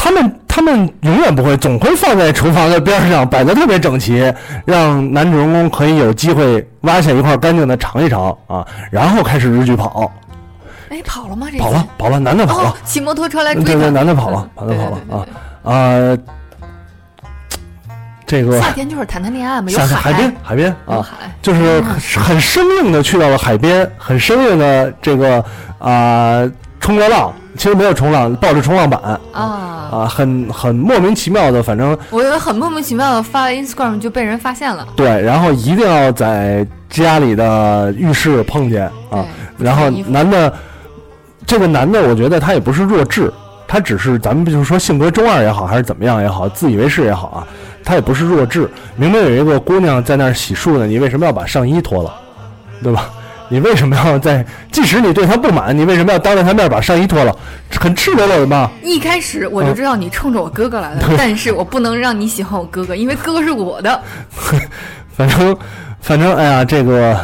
他们他们永远不会，总会放在厨房的边上，摆的特别整齐，让男主人公可以有机会挖下一块干净的尝一尝啊，然后开始日剧跑，哎，跑了吗？这跑了，跑了，男的跑了。哦，，骑摩托车来追。对对，男的跑了，男的跑了啊啊，这个夏天就是谈谈恋爱嘛，有海。边，海边啊，海，就是很很生硬的去到了海边，很生硬的这个啊、冲个浪，其实没有冲浪，抱着冲浪板啊。啊，很很莫名其妙的，反正我以为很莫名其妙的发了 Instagram 就被人发现了。对，然后一定要在家里的浴室碰见啊，然后男的，这个男的，我觉得他也不是弱智，他只是咱们就是说性格中二也好，还是怎么样也好，自以为是也好啊，他也不是弱智。明明有一个姑娘在那儿洗漱呢，你为什么要把上衣脱了，对吧？你为什么要在？即使你对他不满，你为什么要当着他面把上衣脱了？很赤裸裸的嘛。一开始我就知道你冲着我哥哥来的，但是我不能让你喜欢我哥哥，因为哥哥是我的。反正，反正，哎呀，这个，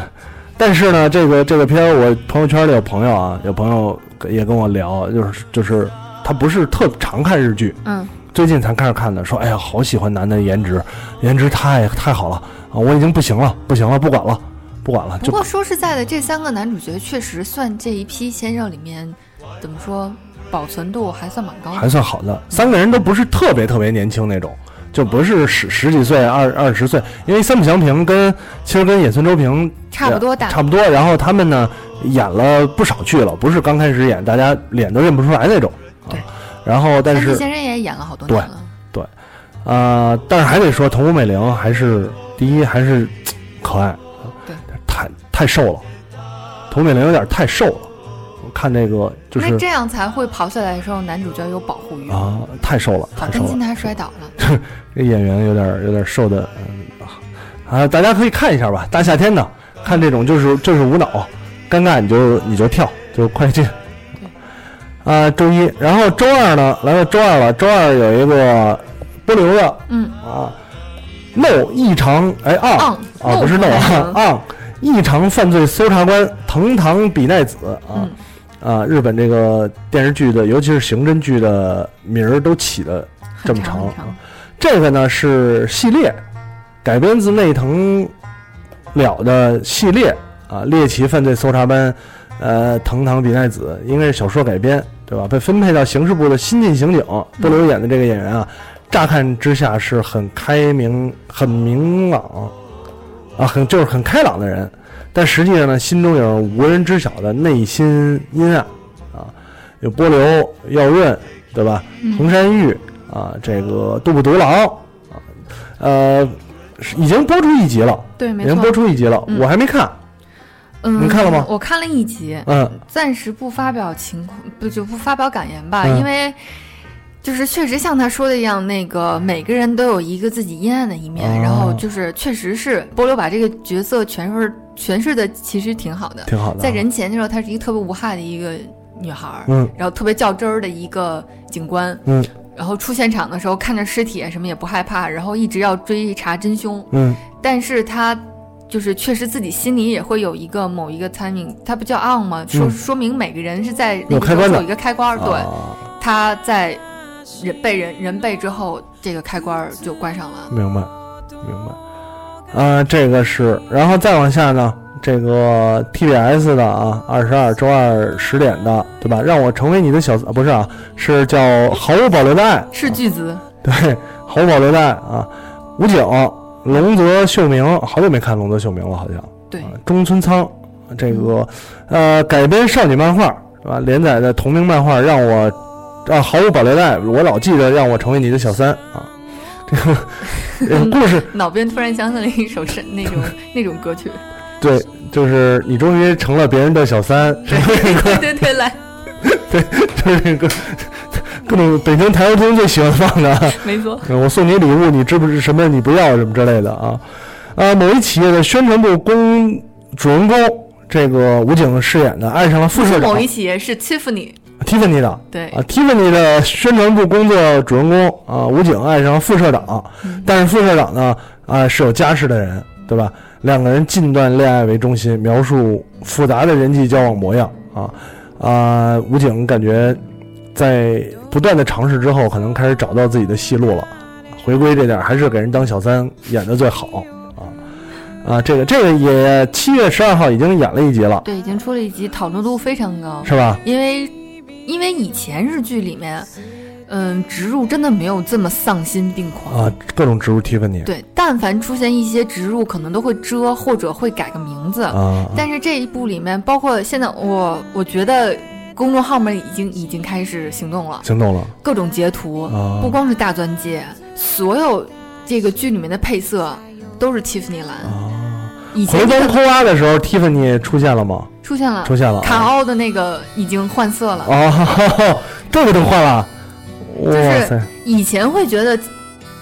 但是呢，这个这个片儿，我朋友圈里有朋友啊，有朋友也跟我聊，就是就是他不是特常看日剧，嗯，最近才开始看的，说，哎呀，好喜欢男的颜值，颜值太太好了啊，我已经不行了，不行了，不管了，不管了，不过说实在的，这三个男主角确实算这一批先生里面，怎么说，保存度还算蛮高的。还算好的，三个人都不是特别特别年轻那种。就不是十十几岁、二二十岁，因为三浦祥平跟其实跟野村周平差不多大差不多。然后他们呢演了不少剧了，不是刚开始演，大家脸都认不出来那种。对啊。然后但是先生也演了好多年了。呃，但是还得说桐谷美玲还是第一，还是 可爱，对，太太瘦了，童美玲有点太瘦了。我看那个就是那这样才会跑下来的时候，男主角有保护欲。啊，太瘦了，太瘦了好担心。他摔倒了。这演员有点有点瘦的，嗯啊，大家可以看一下吧。大夏天的看这种就是就是无脑，尴尬你就你就跳，就快进。啊，周一，然后周二呢，来到周二了，周二有一个波流的嗯，啊，no 异常哎啊昂啊不是 no 啊啊异常犯罪搜查官藤堂比奈子啊。啊，日本这个电视剧的，尤其是刑侦剧的名儿都起的这么长。这个呢是系列，改编自内藤了的系列啊，猎奇犯罪搜查班，呃，藤堂比奈子应该是小说改编，对吧？被分配到刑事部的新晋刑警不留演的这个演员啊，乍看之下是很开明、很明朗啊，很就是很开朗的人，但实际上呢，心中有无人知晓的内心阴暗啊，有波流、耀润，对吧？红山玉啊，这个渡部独狼啊，呃，已经播出一集了，对，没已经播。出一集了，嗯我还没看，嗯，你看了吗我看了一集，嗯暂时不发表情况，不就不发表感言吧，嗯因为就是确实像他说的一样，那个每个人都有一个自己阴暗的一面，哦然后就是确实是波流把这个角色诠释诠释的其实挺好的，挺好的啊。在人前的时候，她是一个特别无害的一个女孩儿，嗯然后特别较真儿的一个警官，嗯然后出现场的时候看着尸体啊什么也不害怕，然后一直要追查真凶，嗯但是她就是确实自己心里也会有一个某一个 timing，他不叫 on 吗？说、嗯说明每个人是在那个有一个开关儿，对，啊他在人被人人被之后，这个开关儿就关上了。明白，明白。啊，这个是，然后再往下呢，这个 TBS 的啊，二十二周二十点的，对吧？让我成为你的小，啊、不是啊，是叫毫无保留的爱，是巨资，对，毫无保留的爱啊。武警、龙泽秀明，好久没看龙泽秀明了，好像。对啊，中村仓，这个呃改编少女漫画是吧？连载的同名漫画让我啊毫无保留的爱，我老记得让我成为你的小三啊。这个这个故事脑边突然想起了一首是那种 那种歌曲，对，就是你终于成了别人的小三，对对对对，来，就是那个各种北京台球厅最喜欢放的。没错，嗯我送你礼物，你知不知什么？你不要什么之类的啊？啊，某一企业的宣传部公主人公，这个武警饰演的爱上了副社长某一企业是 Tiffany，Tiffany 的对啊，Tiffany 的宣传部工作主人公啊，武警爱上副社长，但是副社长呢啊是有家室的人，对吧？两个人近段恋爱为中心，描述复杂的人际交往模样啊啊，武警感觉在不断的尝试之后，可能开始找到自己的戏路了。回归这点还是给人当小三演的最好啊啊！这个这个也七月十二号已经演了一集了，对，已经出了一集，讨论度非常高，是吧？因为因为以前日剧里面，嗯，植入真的没有这么丧心病狂。啊，各种植入 Tiffany 对，但凡出现一些植入，可能都会遮或者会改个名字。啊，但是这一部里面，包括现在我我觉得公众号们已经已经开始行动了，行动了各种截图，啊不光是大钻戒，所有这个剧里面的配色都是 Tiffany 蓝。啊！以前回灯那个偷蛙的时候，Tiffany 出现了吗？出现了出现了啊卡奥的那个已经换色了。哦，这个都换了，就是！以前会觉得，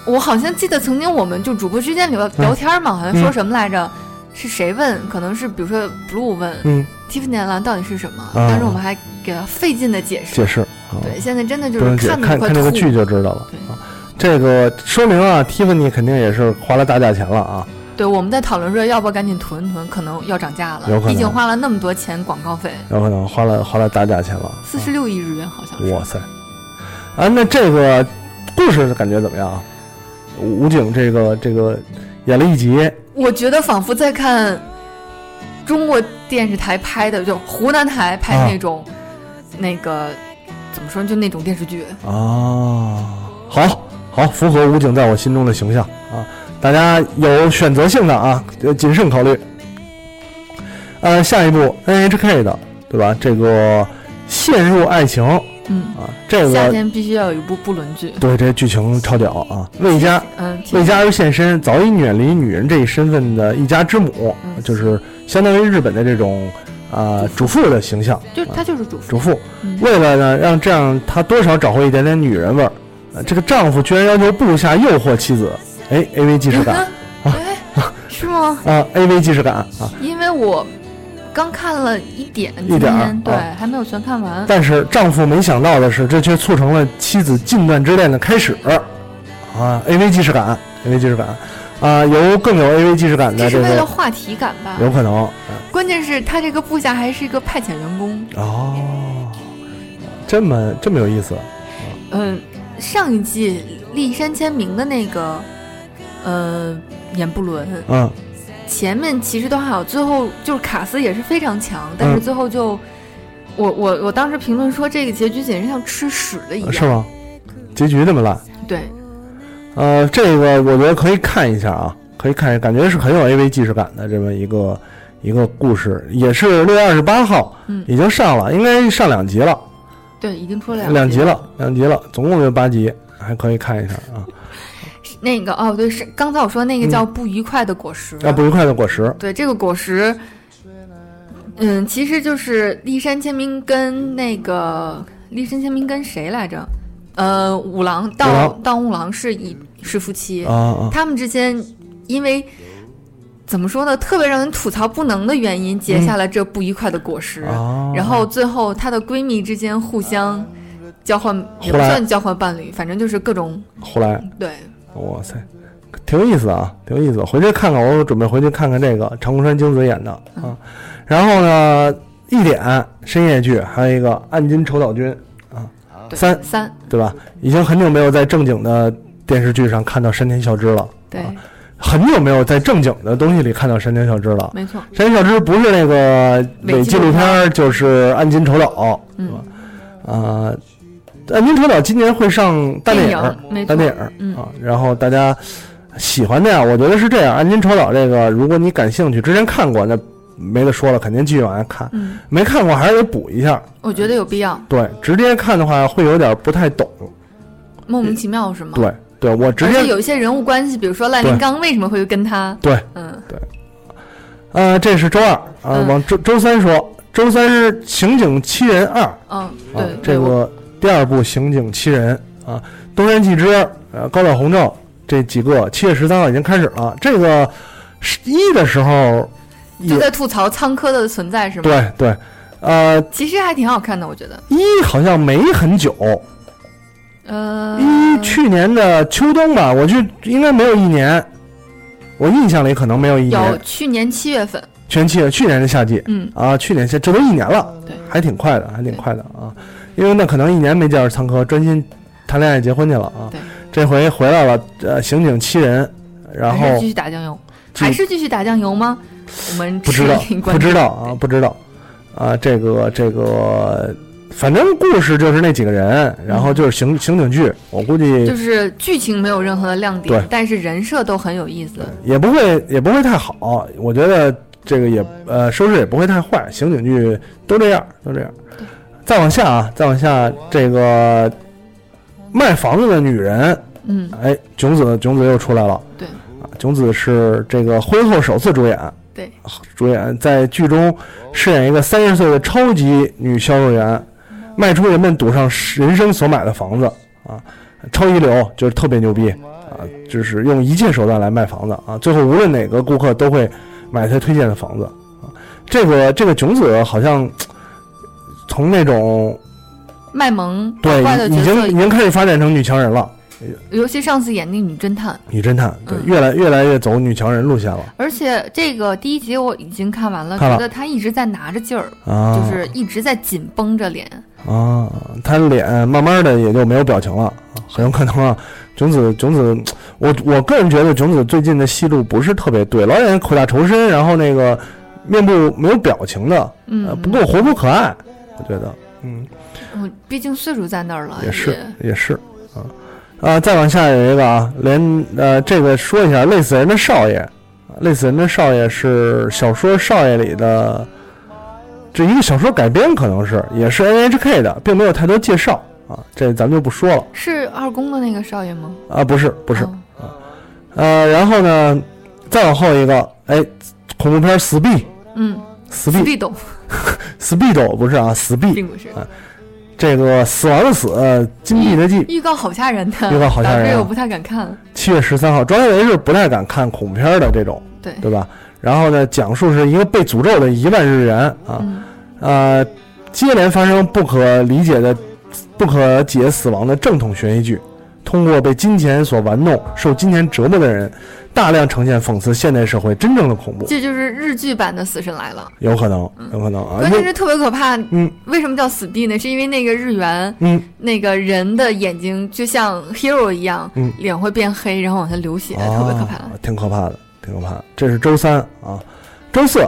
我好像记得曾经我们就主播之间聊聊天嘛，好像说什么来着？是谁问？可能是比如说 Blue 问、嗯，Tiffany 蓝到底是什么？啊当时我们还给他费劲的解释。解释啊，对，现在真的就是看的快看看这个剧就知道了。这个说明啊，Tiffany 肯定也是花了大价钱了啊。对，我们在讨论说要不要赶紧囤一囤，可能要涨价了有可，能毕竟花了那么多钱广告费，有可能花了花了大价钱了。四十六亿日元好像是。哇塞！啊，那这个故事感觉怎么样啊？武警这个这个演了一集，我觉得仿佛在看中国电视台拍的，就湖南台拍那种，那个怎么说，就那种电视剧。啊，好好符合武警在我心中的形象啊！大家有选择性的啊，呃谨慎考虑。呃，下一步 NHK 的，对吧？这个陷入爱情嗯啊，嗯，这个夏天必须要有一部不伦剧。对这剧情超屌啊！魏佳嗯，为家而现身，早已远离女人这一身份的一家之母，嗯就是相当于日本的这种啊、主妇的形象。就她就是主妇。主妇嗯为了呢让这样她多少找回一点点女人味儿，呃这个丈夫居然要求部下诱惑妻子，哎，A V 即视感哎，是吗？啊，A V 即视感啊，因为我刚看了一点，一点儿对，啊还没有全看完。但是丈夫没想到的是，这却促成了妻子禁断之恋的开始。啊，AV 即视感，AV 即视感，啊，有更有 AV 既视感这的这个是为了话题感吧？有可能。关键是他这个部下还是一个派遣员工。哦，这么这么有意思。嗯，上一季立山签名的那个，呃，演布伦，嗯，前面其实都还好，最后就是卡斯也是非常强，但是嗯最后就，我我我当时评论说这个结局简直像吃屎的一样。是？吗？结局那么烂？对，呃，这个我觉得可以看一下啊，可以看一下，感觉是很有 AV 既视感的这么一个一个故事，也是六月二十八号嗯已经上了，应该上两集了，对，已经出了集两集了，两集了，总共就八集，还可以看一下啊。那个哦，对，是刚才我说那个叫不愉快的果实。啊，不愉快的果实，对，这个果实，嗯，其实就是立山签名跟那个立山签名跟谁来着？呃，五郎五道郎道五郎是一是夫妻，啊啊，他们之间因为怎么说呢，特别让人吐槽不能的原因结下了这不愉快的果实。啊然后最后她的闺蜜之间互相交换，也不算交换伴侣，反正就是各种后来，对。哇塞，挺有意思的啊，挺有意思。回去看看，我准备回去看看这个长谷川京子演的啊。然后呢，一点深夜剧，还有一个暗金丑岛君啊，三三。对吧？已经很久没有在正经的电视剧上看到山田孝之了，对，啊。很久没有在正经的东西里看到山田孝之了。没错，山田孝之不是那个伪纪录录片，就是暗金丑岛，嗯，啊，暗金丑岛今年会上大电影大电影、嗯啊，然后大家喜欢的呀，我觉得是这样。暗金丑岛这个，如果你感兴趣，之前看过，那没得说了，肯定继续往下看。嗯，没看过还是得补一下。我觉得有必要，对，直接看的话会有点不太懂。莫名其妙是吗？对，对我直接有一些人物关系，比如说赖林刚为什么会跟他，对，嗯对，呃，这是周二啊，嗯往周周三说，周三是《刑警七人二》嗯，啊对，，这我个第二部《刑警七人》啊，东山纪之、呃高岛宏正这几个，七月十三号已经开始了。这个十一的时候就在吐槽仓科的存在是吗？，对对，呃，其实还挺好看的，我觉得。一好像没很久，呃，一去年的秋冬吧，我就应该没有一年，我印象里可能没有一年。有年，去年七月份，全期去年的夏季。嗯，啊，去年夏这都一年了，对，还挺快的，还挺快的啊，因为那可能一年没见着仓科，专心谈恋爱结婚去了啊。对，这回回来了，呃，刑警七人，然后继续打酱油，还是继续打酱油吗？我们不知道不知道啊，不知道。啊，这个这个，反正故事就是那几个人，然后就是刑刑警剧，我估计就是剧情没有任何的亮点，但是人设都很有意思。也不会也不会太好，我觉得这个也呃收视也不会太坏，刑警剧都这样都这样。再往下啊，再往下这个卖房子的女人，嗯，哎，囧子囧子又出来了。对。啊，囧子是这个婚后首次主演，对，主演在剧中饰演一个三十岁的超级女销售员，卖出人们赌上人生所买的房子。啊，超一流就是特别牛逼。啊，就是用一切手段来卖房子。啊，最后无论哪个顾客都会买他推荐的房子。啊。这个这个囧子好像从那种卖萌对怪的已角色，经已经开始发展成女强人了，尤其上次演那女侦探，女侦探对嗯越来越来越走女强人路线了而且这个第一集我已经看完了，了觉得她一直在拿着劲儿，啊，就是一直在紧绷着脸。啊，她脸慢慢的也就没有表情了，啊很有可能啊。囧子，囧子，我我个人觉得囧子最近的戏路不是特别对，老演苦大仇深，然后那个面部没有表情的，呃，嗯，不够活泼可爱，我觉得，嗯，我毕竟岁数在那儿了，也是也。是啊。啊，再往下有一个啊，连呃这个说一下，累死人的少爷，啊累死人的少爷是小说《少爷》里的这一个小说改编，可能是也是 NHK 的，并没有太多介绍啊，这咱们就不说了。是二宫的那个少爷吗？啊，不是不是，哦。呃，然后呢，再往后一个，哎，恐怖片《死 B》嗯，死死 B 懂，死 B 斗不是啊，死 B 并不是。这个死亡的死，呃金币的币，预告好吓人的，预告好吓人啊我不太敢看。七月十三号，庄维是不太敢看恐怖片的这种。对，对吧？然后呢，讲述是一个被诅咒的一万日元啊，嗯呃，接连发生不可理解的、不可解死亡的正统悬疑剧，通过被金钱所玩弄、受金钱折磨的人，大量呈现讽刺现代社会真正的恐怖。这就是日剧版的《死神来了有可能，有可能》，啊，关键是特别可怕。嗯为什么叫死地呢？是因为那个日元嗯，那个人的眼睛就像 hero 一样，嗯脸会变黑，然后往下流血，特别可怕。啊挺可怕的，挺可怕的。这是周三啊，周四，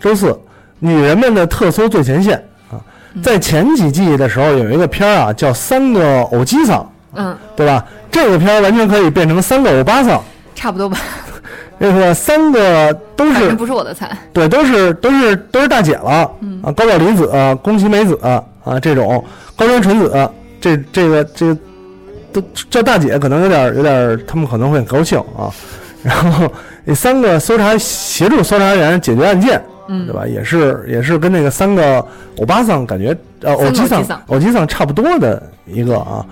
周四，女人们的特搜最前线啊，嗯在前几季的时候有一个片儿啊，叫《三个偶基桑》，嗯，对吧？这个片儿完全可以变成三个欧巴桑，差不多吧，这个三个都是不是我的菜。对，都是都是都是大姐了，嗯啊，高桥离子、宫崎美子啊这种高山纯子，这这个这个都叫大姐，可能有点有点，他们可能会很高兴啊。然后那三个搜查协助搜查员解决案件，嗯对吧？也是也是跟那个三个欧巴桑感觉呃欧吉桑欧吉桑差不多的一个啊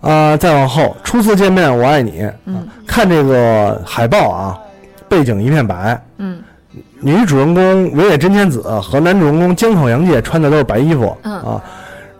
啊、再往后初次见面我爱你，嗯看这个海报啊，背景一片白，嗯女主人公尾野真千子和男主人公江口洋介穿的都是白衣服，嗯啊，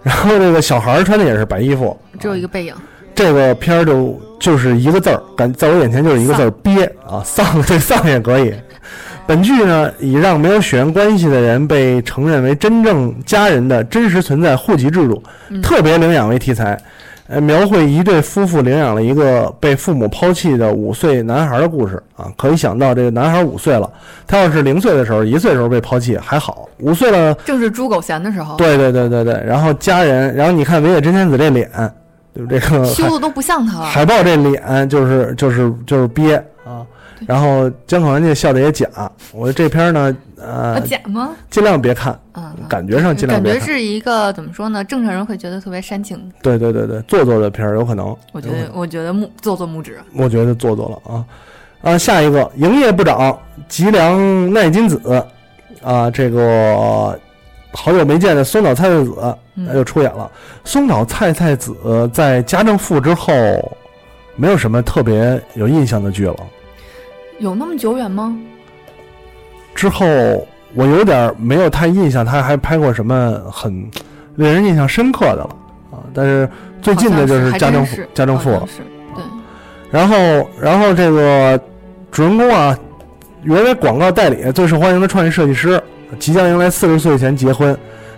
然后这个小孩儿穿的也是白衣服，只有一个背影。这个片儿就就是一个字儿，感在我眼前就是一个字儿憋啊，丧 对丧也可以。本剧呢，以让没有血缘关系的人被承认为真正家人的真实存在户籍制度，嗯特别领养为题材，呃，描绘一对夫妇领养了一个被父母抛弃的五岁男孩的故事啊。可以想到，这个男孩五岁了，他要是零岁的时候、一岁的时候被抛弃还好，五岁了，正是猪狗闲的时候，对对对对对，然后家人，然后你看尾野真千子这脸，对不？这个修的都不像他了。海报这脸就是就是就是憋啊，然后江口洋介笑的也假。我这片儿呢，啊，呃，假吗？尽量别看，嗯，感觉上尽量别看。感觉是一个怎么说呢？正常人会觉得特别煽情。对对对对，做作的片儿有可能。我觉得我觉得木做作木指。我觉得做作了啊啊！下一个营业部长吉良奈津子啊，这个好久没见的松岛菜菜子嗯又出演了。松岛菜菜子在家政妇之后，没有什么特别有印象的剧了。有那么久远吗？之后我有点没有太印象，他还拍过什么很令人印象深刻的了啊？但是最近的就是家政家政妇对，然后然后这个主人公啊，原为广告代理最受欢迎的创意设计师，即将迎来四十岁前结婚，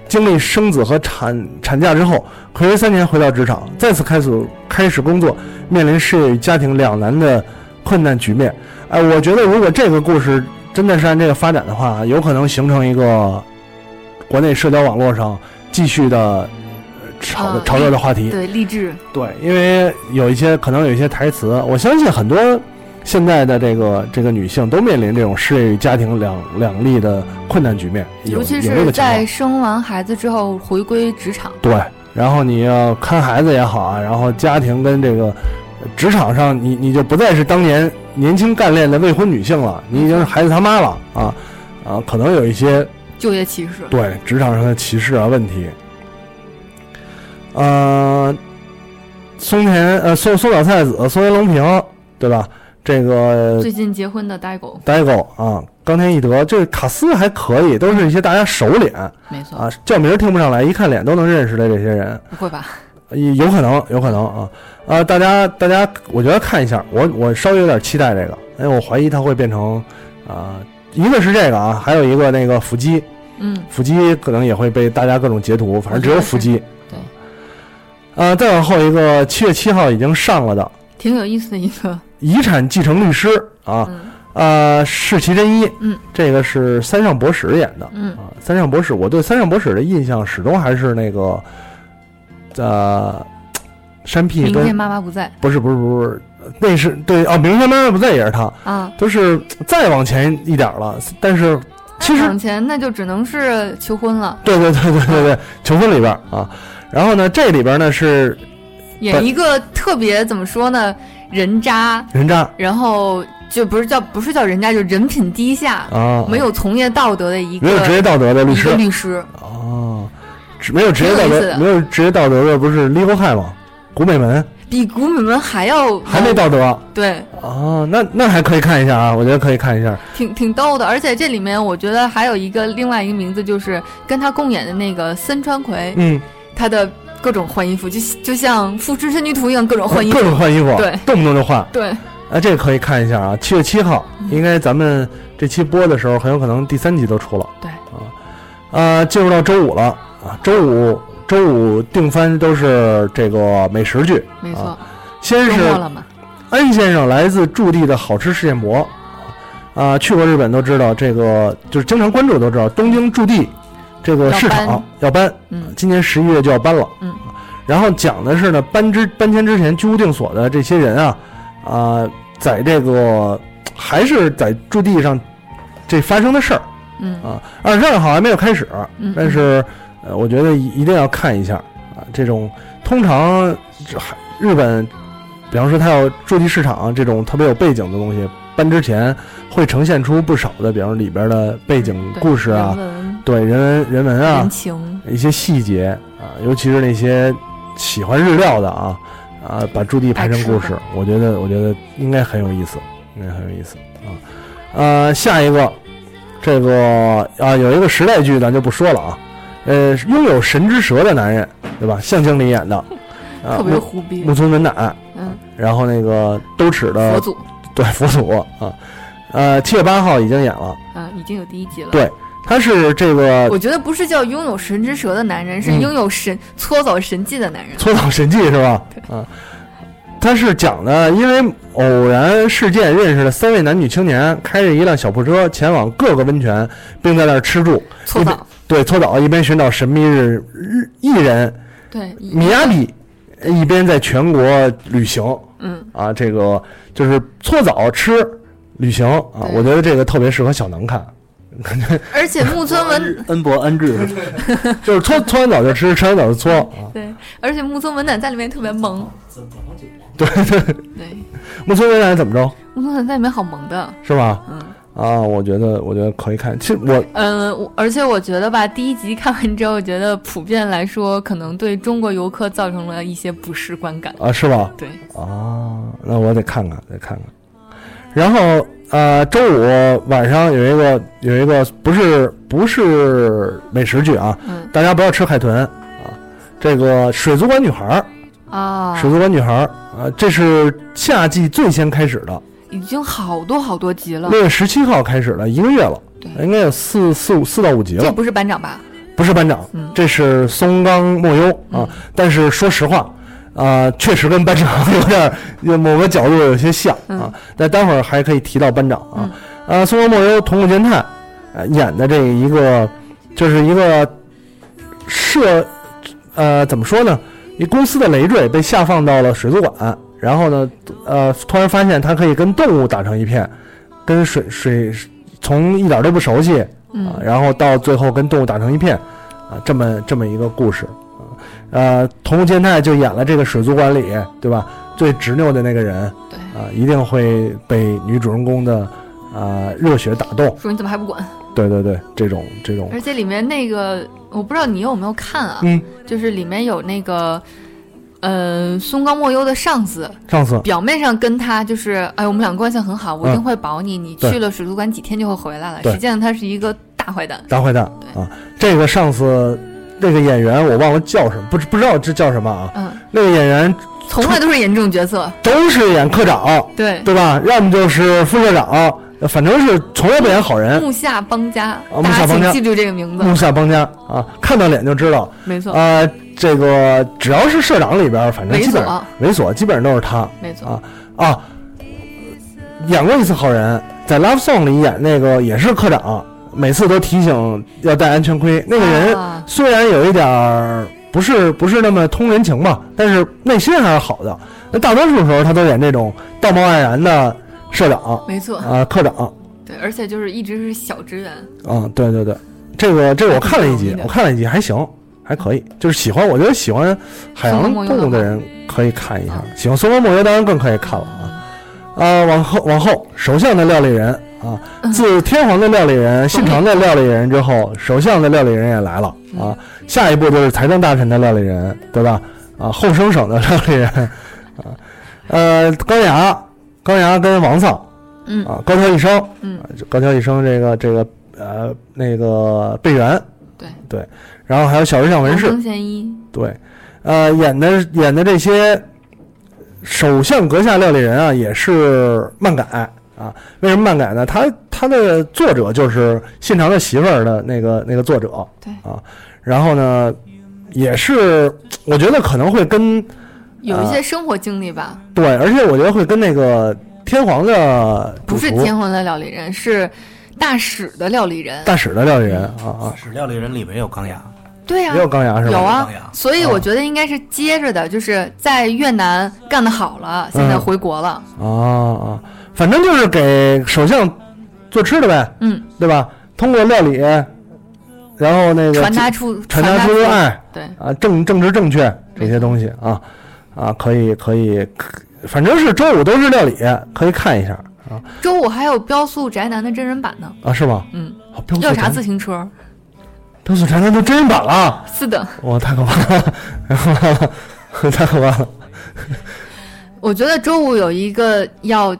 经历生子和产产假之后，暌违三年回到职场，再次开始开始工作，面临事业与家庭两难的困难局面。哎，我觉得如果这个故事真的是按这个发展的话，有可能形成一个国内社交网络上继续的呃炒的啊炒热的话题。对励志，对，因为有一些可能有一些台词，我相信很多现在的这个这个女性都面临这种事业与家庭两两立的困难局面，尤其是在。生完孩子之后回归职场。对，然后你要看孩子也好啊，然后家庭跟这个呃职场上，你你就不再是当年年轻干练的未婚女性了，你已经是孩子他妈了啊啊，可能有一些就业歧视，对职场上的歧视啊问题。呃，松田呃松松岛菜子、松田龙平，对吧？这个最近结婚的呆狗，呆狗啊，冈田义德，这个卡斯还可以，都是一些大家熟脸没错，啊，叫名儿听不上来，一看脸都能认识的这些人，不会吧？也有可能，有可能啊。啊！大家大家，我觉得看一下，我我稍微有点期待这个，因为我怀疑它会变成啊，一个是这个啊，还有一个那个腹肌，嗯，腹肌可能也会被大家各种截图，反正只有腹肌。对，呃，再往后一个七月七号已经上了的。挺有意思的一个，《遗产继承律师》啊，嗯。呃，世崎真一，嗯，这个是三上博史演的，嗯。啊，三上博史，我对三上博史的印象始终还是那个，呃，山 P 明天妈妈不在。不是不是不是，那是对哦，明天妈妈不在也是他，啊。都是再往前一点了，但是其实往前那就只能是求婚了，对对对对对对，求婚里边啊，然后呢，这里边呢是演一个特别怎么说呢，人渣，人渣。然后就不是叫不是叫人渣，就人品低下，啊，没有从业道德的一个没有职业道德的律师。律师，哦，只没有职业道德，没有职业道德的不是 Legal High 吗？古美门比古美门还要还没道德对，哦，那那还可以看一下啊，我觉得可以看一下。挺挺逗的。而且这里面我觉得还有一个另外一个名字，就是跟他共演的那个森川葵，嗯，他的各种换衣服，就就像《复仇神女图》一样，各种换衣服各。种换衣服，对动不动就换。对，啊，这个可以看一下啊，七月七号，应该咱们这期播的时候，很有可能第三集都出了。对啊，呃，进入到周五了啊，周五周五定番都是这个美食剧，没错。啊，先是安先生来自驻地的好吃事件博，啊，去过日本都知道这个，就是经常关注都知道东京驻地这个市场要搬嗯今年十一月就要搬了，嗯，然后讲的是呢，搬之搬迁之前居无定所的这些人啊，啊、在这个还是在驻地上这发生的事儿嗯啊，二十二号还没有开始，嗯，但是呃，我觉得一一定要看一下啊，这种通常日本，比方说它要驻地市场这种特别有背景的东西，搬之前会呈现出不少的，比方说里边的背景故事啊，对人文人文啊一些细节啊，尤其是那些喜欢日料的啊啊，把驻地拍成故事我觉得我觉得应该很有意思，应该很有意思啊。呃，下一个这个啊，有一个时代剧咱就不说了啊，呃，拥有神之舌的男人，对吧？向经理演的，啊，特别木忽逼木，村文乃，嗯，然后那个兜齿的佛祖对佛祖啊，呃，七月八号已经演了，啊，已经有第一集了。对他是这个我觉得不是叫拥有神之舌的男人，是嗯拥有神搓澡神技的男人。搓澡神技是吧？啊，他是讲的，因为偶然事件认识了三位男女青年，开着一辆小破车前往各个温泉，并在那儿吃住，搓澡，对搓澡，一边寻找神秘日日艺人对，米亚比，一边在全国旅行嗯，啊。这个就是搓澡吃旅行啊，我觉得这个特别适合小能看，而且木村文 恩博恩智，就是搓搓完澡就吃，吃完澡就搓啊。对，而且木村文乃在里面特别萌。对对，对，木村文乃怎么着？木村文在里面好萌的。是吧？嗯啊，我觉得我觉得可以看。其实我嗯，我而且我觉得吧，第一集看完之后，我觉得普遍来说，可能对中国游客造成了一些不适观感。啊是吧？对，啊，那我得看看，得看看。然后呃，周五晚上有一个有一个不是不是美食剧啊，嗯大家不要吃海豚啊。这个水族馆女孩儿，啊，水族馆女孩儿啊，这是夏季最先开始的，已经好多好多集了。六月十七号开始的，一个月了，对应该有四四五四到五集了。这不是班长吧？不是班长，嗯这是松冈莫优啊。嗯但是说实话，啊、确实跟班长有点 某个角度有些像啊。那待会儿还可以提到班长啊。啊，松冈莫优、桐谷健太，呃，演的这一个就是一个社，呃，怎么说呢？一公司的累赘被下放到了水族馆，然后呢，呃，突然发现他可以跟动物打成一片，跟水水从一点都不熟悉，啊，嗯，然后到最后跟动物打成一片，啊，这么这么一个故事，啊，呃，桐木健太就演了这个水族馆里，对吧？最执拗的那个人，对，啊，一定会被女主人公的啊热血打动。说你怎么还不滚？对对对，这种这种，而且里面那个，我不知道你有没有看啊？嗯，就是里面有那个，呃，松冈莫优的上司，上司表面上跟他就是，哎，我们俩关系很好，我一定嗯会保你，你去了水族馆几天就会回来了。实际上他是一个大坏蛋。大坏蛋啊，这个上司那个演员我忘了叫什么，不知不知道这叫什么啊？嗯，那个演员从来都是演这种角色。都是演科长，对，对吧？要么就是副科长，反正是从来不演好人。木下邦家，木大下邦家记住这个名字。木下邦家啊，看到脸就知道。没错，呃，这个只要是社长里边，反正猥基本琐，猥琐基本上都是他没错。啊啊。演过一次好人，在《Love Song》里演那个也是科长，每次都提醒要戴安全盔。那个人啊虽然有一点儿不是不是那么通人情吧，但是内心还是好的。那大多数时候他都演这种道貌岸然的社长没错，啊、科长对，而且就是一直是小职员。啊，对对对，这个这个我看了一集我看了一集还行，还可以。就是喜欢，我觉得喜欢海洋动物的人可以看一下啊，喜欢松冈莫优当然更可以看了啊。啊，往后往后，首相的料理人啊，嗯自天皇的料理人、信长的料理人之后，首相的料理人也来了啊。下一步就是财政大臣的料理人，对吧？啊，后生省的料理人啊，呃，高雅，高雅跟王丧嗯啊，高桥一生，嗯啊，高桥一生这个这个呃那个贝原，对对，然后还有小日向文世，贤一，对，呃，演的演的这些首相阁下料理人啊，也是漫改啊。为什么漫改呢？他他的作者就是信长的媳妇儿的那个那个作者，对啊。然后呢，也是我觉得可能会跟有一些生活经历吧，对，而且我觉得会跟那个天皇的不是天皇的料理人，是大使的料理人。大使的料理人啊啊，使料理人里面有钢牙，对呀、也有钢牙是吧？有啊，所以我觉得应该是接着的，就是在越南干的好了，现在回国了。啊啊，反正就是给首相做吃的呗，嗯，对吧？通过料理，然后那个传达出传达出爱对，啊，政政治正确这些东西啊啊，可以可以，可反正是周五都是料理，可以看一下啊周五还有标速宅男的真人版呢。啊，是吗？嗯，哦标速要啥自行车？标速宅男都真人版了，是的，哇，太可怕了，太可怕了，我觉得周五有一个要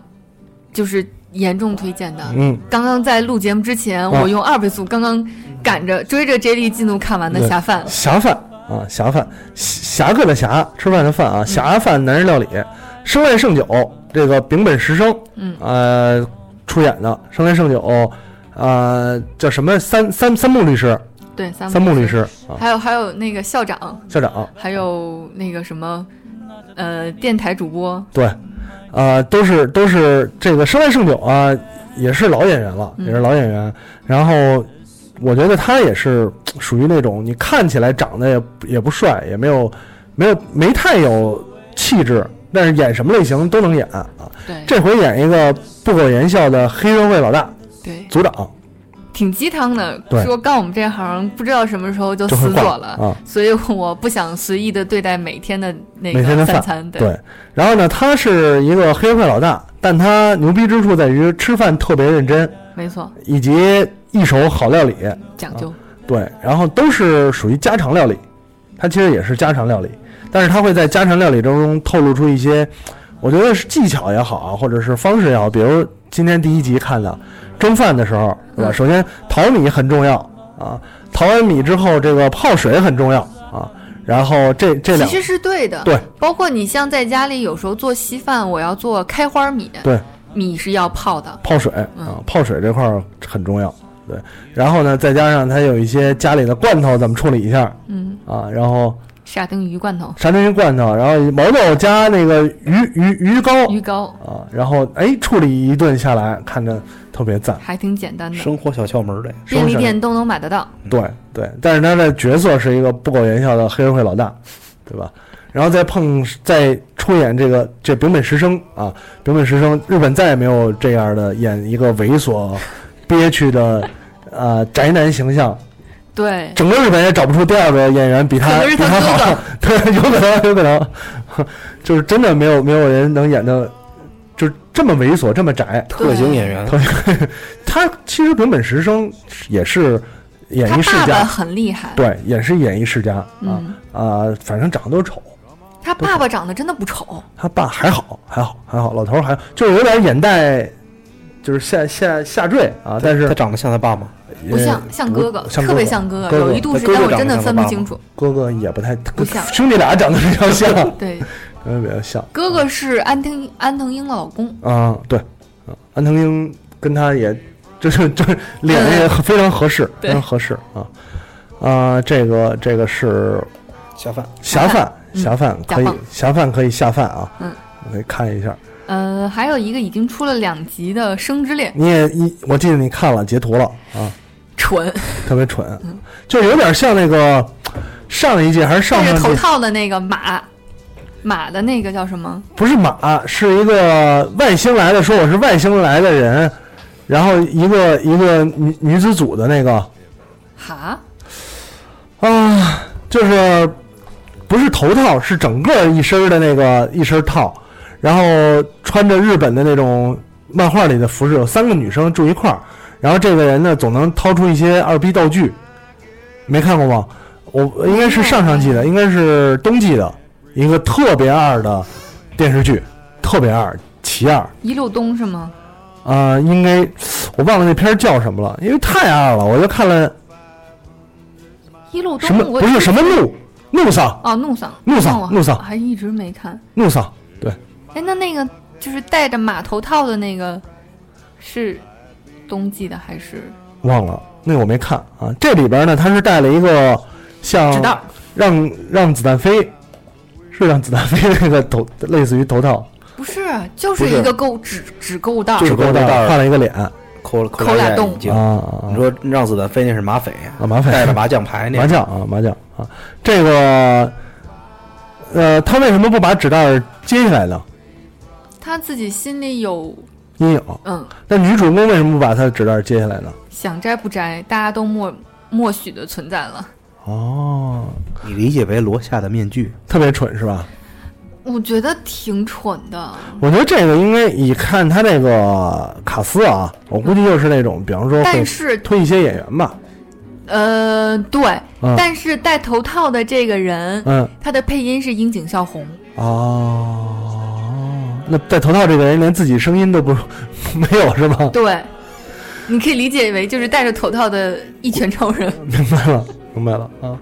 就是严重推荐的。嗯，刚刚在录节目之前，啊我用二倍速刚刚赶着追着 J 莉进度看完的对《侠饭》。侠饭啊，侠饭，侠客的侠，吃饭的饭啊，侠饭男人料理，生来胜酒，这个丙本实生，嗯呃，出演的生来胜酒，呃，叫什么三三三木律师，对，三三木律师啊，还有还有那个校长，校长，还有那个什么，呃，电台主播，对，呃，都是都是这个生来胜酒啊，也是老演员了，嗯也是老演员。然后我觉得他也是属于那种你看起来长得也也不帅，也没有没有没太有气质，但是演什么类型都能演啊。对这回演一个不苟言笑的黑社会老大对，组长，挺鸡汤的。对说干我们这行不知道什么时候就死左了，啊。所以我不想随意的对待每天的那每天的饭个三餐。对，然后呢，他是一个黑社会老大，但他牛逼之处在于吃饭特别认真，没错，以及一手好料理。讲究。对，然后都是属于家常料理，它其实也是家常料理，但是它会在家常料理中透露出一些，我觉得是技巧也好啊，或者是方式也好，比如今天第一集看的蒸饭的时候，对吧？嗯首先淘米很重要啊，淘完米之后这个泡水很重要啊，然后这这两其实是对的，对，包括你像在家里有时候做稀饭，我要做开花米，对。米是要泡的，泡水嗯。啊，泡水这块儿很重要，对，然后呢，再加上它有一些家里的罐头怎么处理一下嗯，啊，然后沙丁鱼罐头、沙丁鱼罐头，然后毛豆加那个鱼鱼鱼糕鱼糕，啊，然后哎处理一顿下来，看着特别赞。还挺简单的，生活小窍门儿的。便利店都能买得到。对对，但是他的角色是一个不苟言笑的黑社会老大，对吧？然后再碰再出演这个这丙本实生啊，丙本实生，日本再也没有这样的演一个猥琐、憋屈的呃宅男形象，对，整个日本也找不出第二个演员比他比他好，对，有可能，有可能，就是真的没有没有人能演的，就是这么猥琐，这么窄。特型演员，他其实本本实生也是演艺世爸爸家，很厉害，对，也是演艺世家啊嗯，啊，反正长得都丑。他爸爸长得真的不丑，他爸还好，还好，还好，老头儿还就是有点眼袋，就是下下下坠啊，但是他长得像他爸吗？不像像哥哥，特别像哥哥有一度时哥哥间我真的分不清楚。哥哥也不太不像兄弟俩长得比较像，对，嗯，比较像哥哥是安藤安藤英的老公，啊，对，啊安藤英跟他也就是就是 脸也非常合适，非常合适啊啊，这个这个是下饭。下饭，嗯侠饭可以假放侠饭可以下饭啊，嗯，可以看一下。呃，还有一个已经出了两集的《生之恋》，你也一我记得你看了截图了啊，蠢，特别蠢，就有点像那个上一季还是上戴着头，套的那个马，马的那个叫什么？不是马，是一个外星来的，说我是外星来的人，然后一个一个女女子组的那个。哈，啊，就是不是头套，是整个一身的那个一身套，然后穿着日本的那种漫画里的服饰，有三个女生住一块儿，然后这个人呢总能掏出一些二逼道具，没看过吗？我应该是上上季的，应该是冬季的一个特别二的电视剧，特别二，奇二一路东是吗？啊、应该我忘了那片儿叫什么了，因为太二了，我就看了一路东什么不是什么怒怒丧哦，怒丧，怒丧怒丧还一直没看。怒丧，对，哎，那那个就是戴着马头套的那个是冬季的还是忘了那我没看啊。这里边呢，他是带了一个像纸袋？让让子弹飞，是让子弹飞那个头，类似于头套，不是，就是一个钩纸纸钩带儿，纸钩带儿钩带儿换了一个脸啊抠了抠抠俩洞。啊你说让子弹飞那是马匪，啊麻烦带着麻将牌那个麻将啊麻将啊，这个呃，他为什么不把纸袋儿揭下来呢？他自己心里有阴影。嗯，那女主人公为什么不把她的纸袋儿揭下来呢？想摘不摘，大家都默默许的存在了。哦，你理解为罗夏的面具。特别蠢是吧？我觉得挺蠢的，我觉得这个应该以看他那个卡斯啊，我估计就是那种，比方说但是推一些演员吧。呃，对，嗯但是戴头套的这个人，嗯，他的配音是樱井孝宏，哦，那戴头套这个人连自己声音都不 没有是吗？对，你可以理解为就是戴着头套的一拳超人。明白了，明白了啊。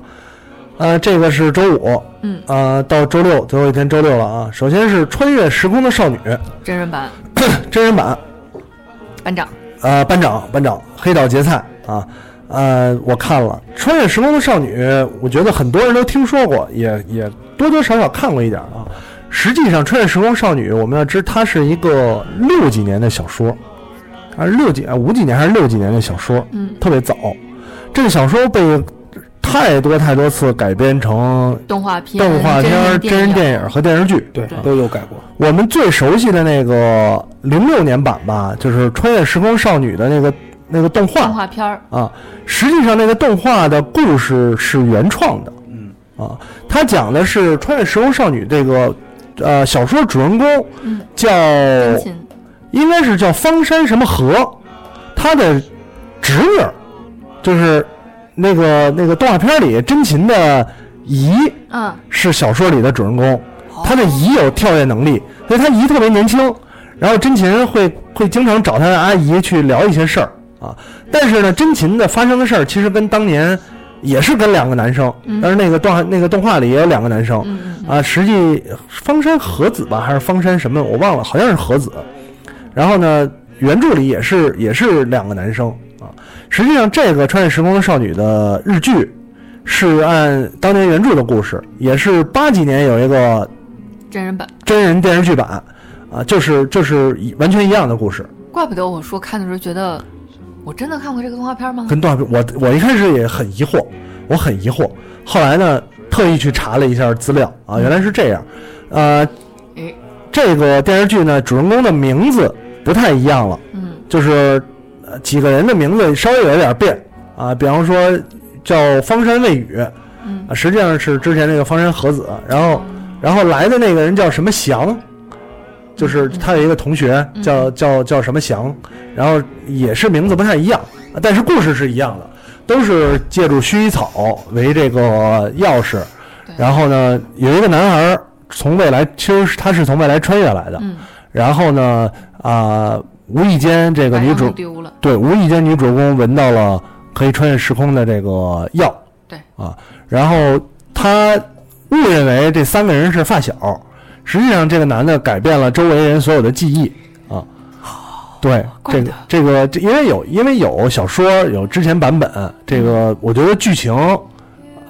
呃，这个是周五，嗯，呃，到周六最后一天周六了啊。首先是《穿越时空的少女》真人版 真人版，班长，呃，班长班长黑岛结菜啊，呃，我看了《穿越时空的少女》，我觉得很多人都听说过，也也多多少少看过一点啊。实际上，《穿越时空少女》我们要知它是一个六几年的小说，还是六几啊五几年还是六几年的小说，嗯，特别早。这个小说被太多太多次改编成动画片、动画片、真真人电影影和电视剧。对对，都有改过。我们最熟悉的那个零六年版吧，就是《穿越时空少女》的那个那个动画动画片儿，啊。实际上，那个动画的故事是原创的嗯，啊，它讲的是《穿越时空少女》这个呃小说主人公嗯，叫应该是叫方山什么和，他的侄女儿就是那个那个动画片里真琴的姨嗯，是小说里的主人公。哦他的姨有跳跃能力，所以他姨特别年轻。然后真琴会会经常找他的阿姨去聊一些事儿啊。但是呢，真琴的发生的事儿其实跟当年也是跟两个男生，嗯但是那个动画那个动画里也有两个男生嗯，啊。实际方山和子吧，还是方山什么我忘了，好像是和子。然后呢，原著里也是也是两个男生啊。实际上，这个《穿越时空的少女》的日剧是按当年原著的故事，也是八几年有一个真人版。真人电视剧版，啊，就是就是完全一样的故事，怪不得我说看的时候觉得，我真的看过这个动画片吗？跟动画片我我一开始也很疑惑，我很疑惑，后来呢特意去查了一下资料啊，原来是这样，呃，诶，这个电视剧呢主人公的名字不太一样了，嗯就是呃几个人的名字稍微有一点变啊，比方说叫方山未雨，嗯啊，实际上是之前那个方山和子，然后然后来的那个人叫什么祥，就是他有一个同学嗯。叫叫叫什么祥，然后也是名字不太一样，但是故事是一样的，都是借助薰衣草为这个钥匙，然后呢有一个男孩儿从未来，其实是他是从未来穿越来的，嗯，然后呢啊、无意间这个女主丢了，对，无意间女主人公闻到了可以穿越时空的这个药，对。啊，然后他误认为这三个人是发小，实际上这个男的改变了周围人所有的记忆啊。对，这个这个这因为有因为有小说有之前版本，这个我觉得剧情，呃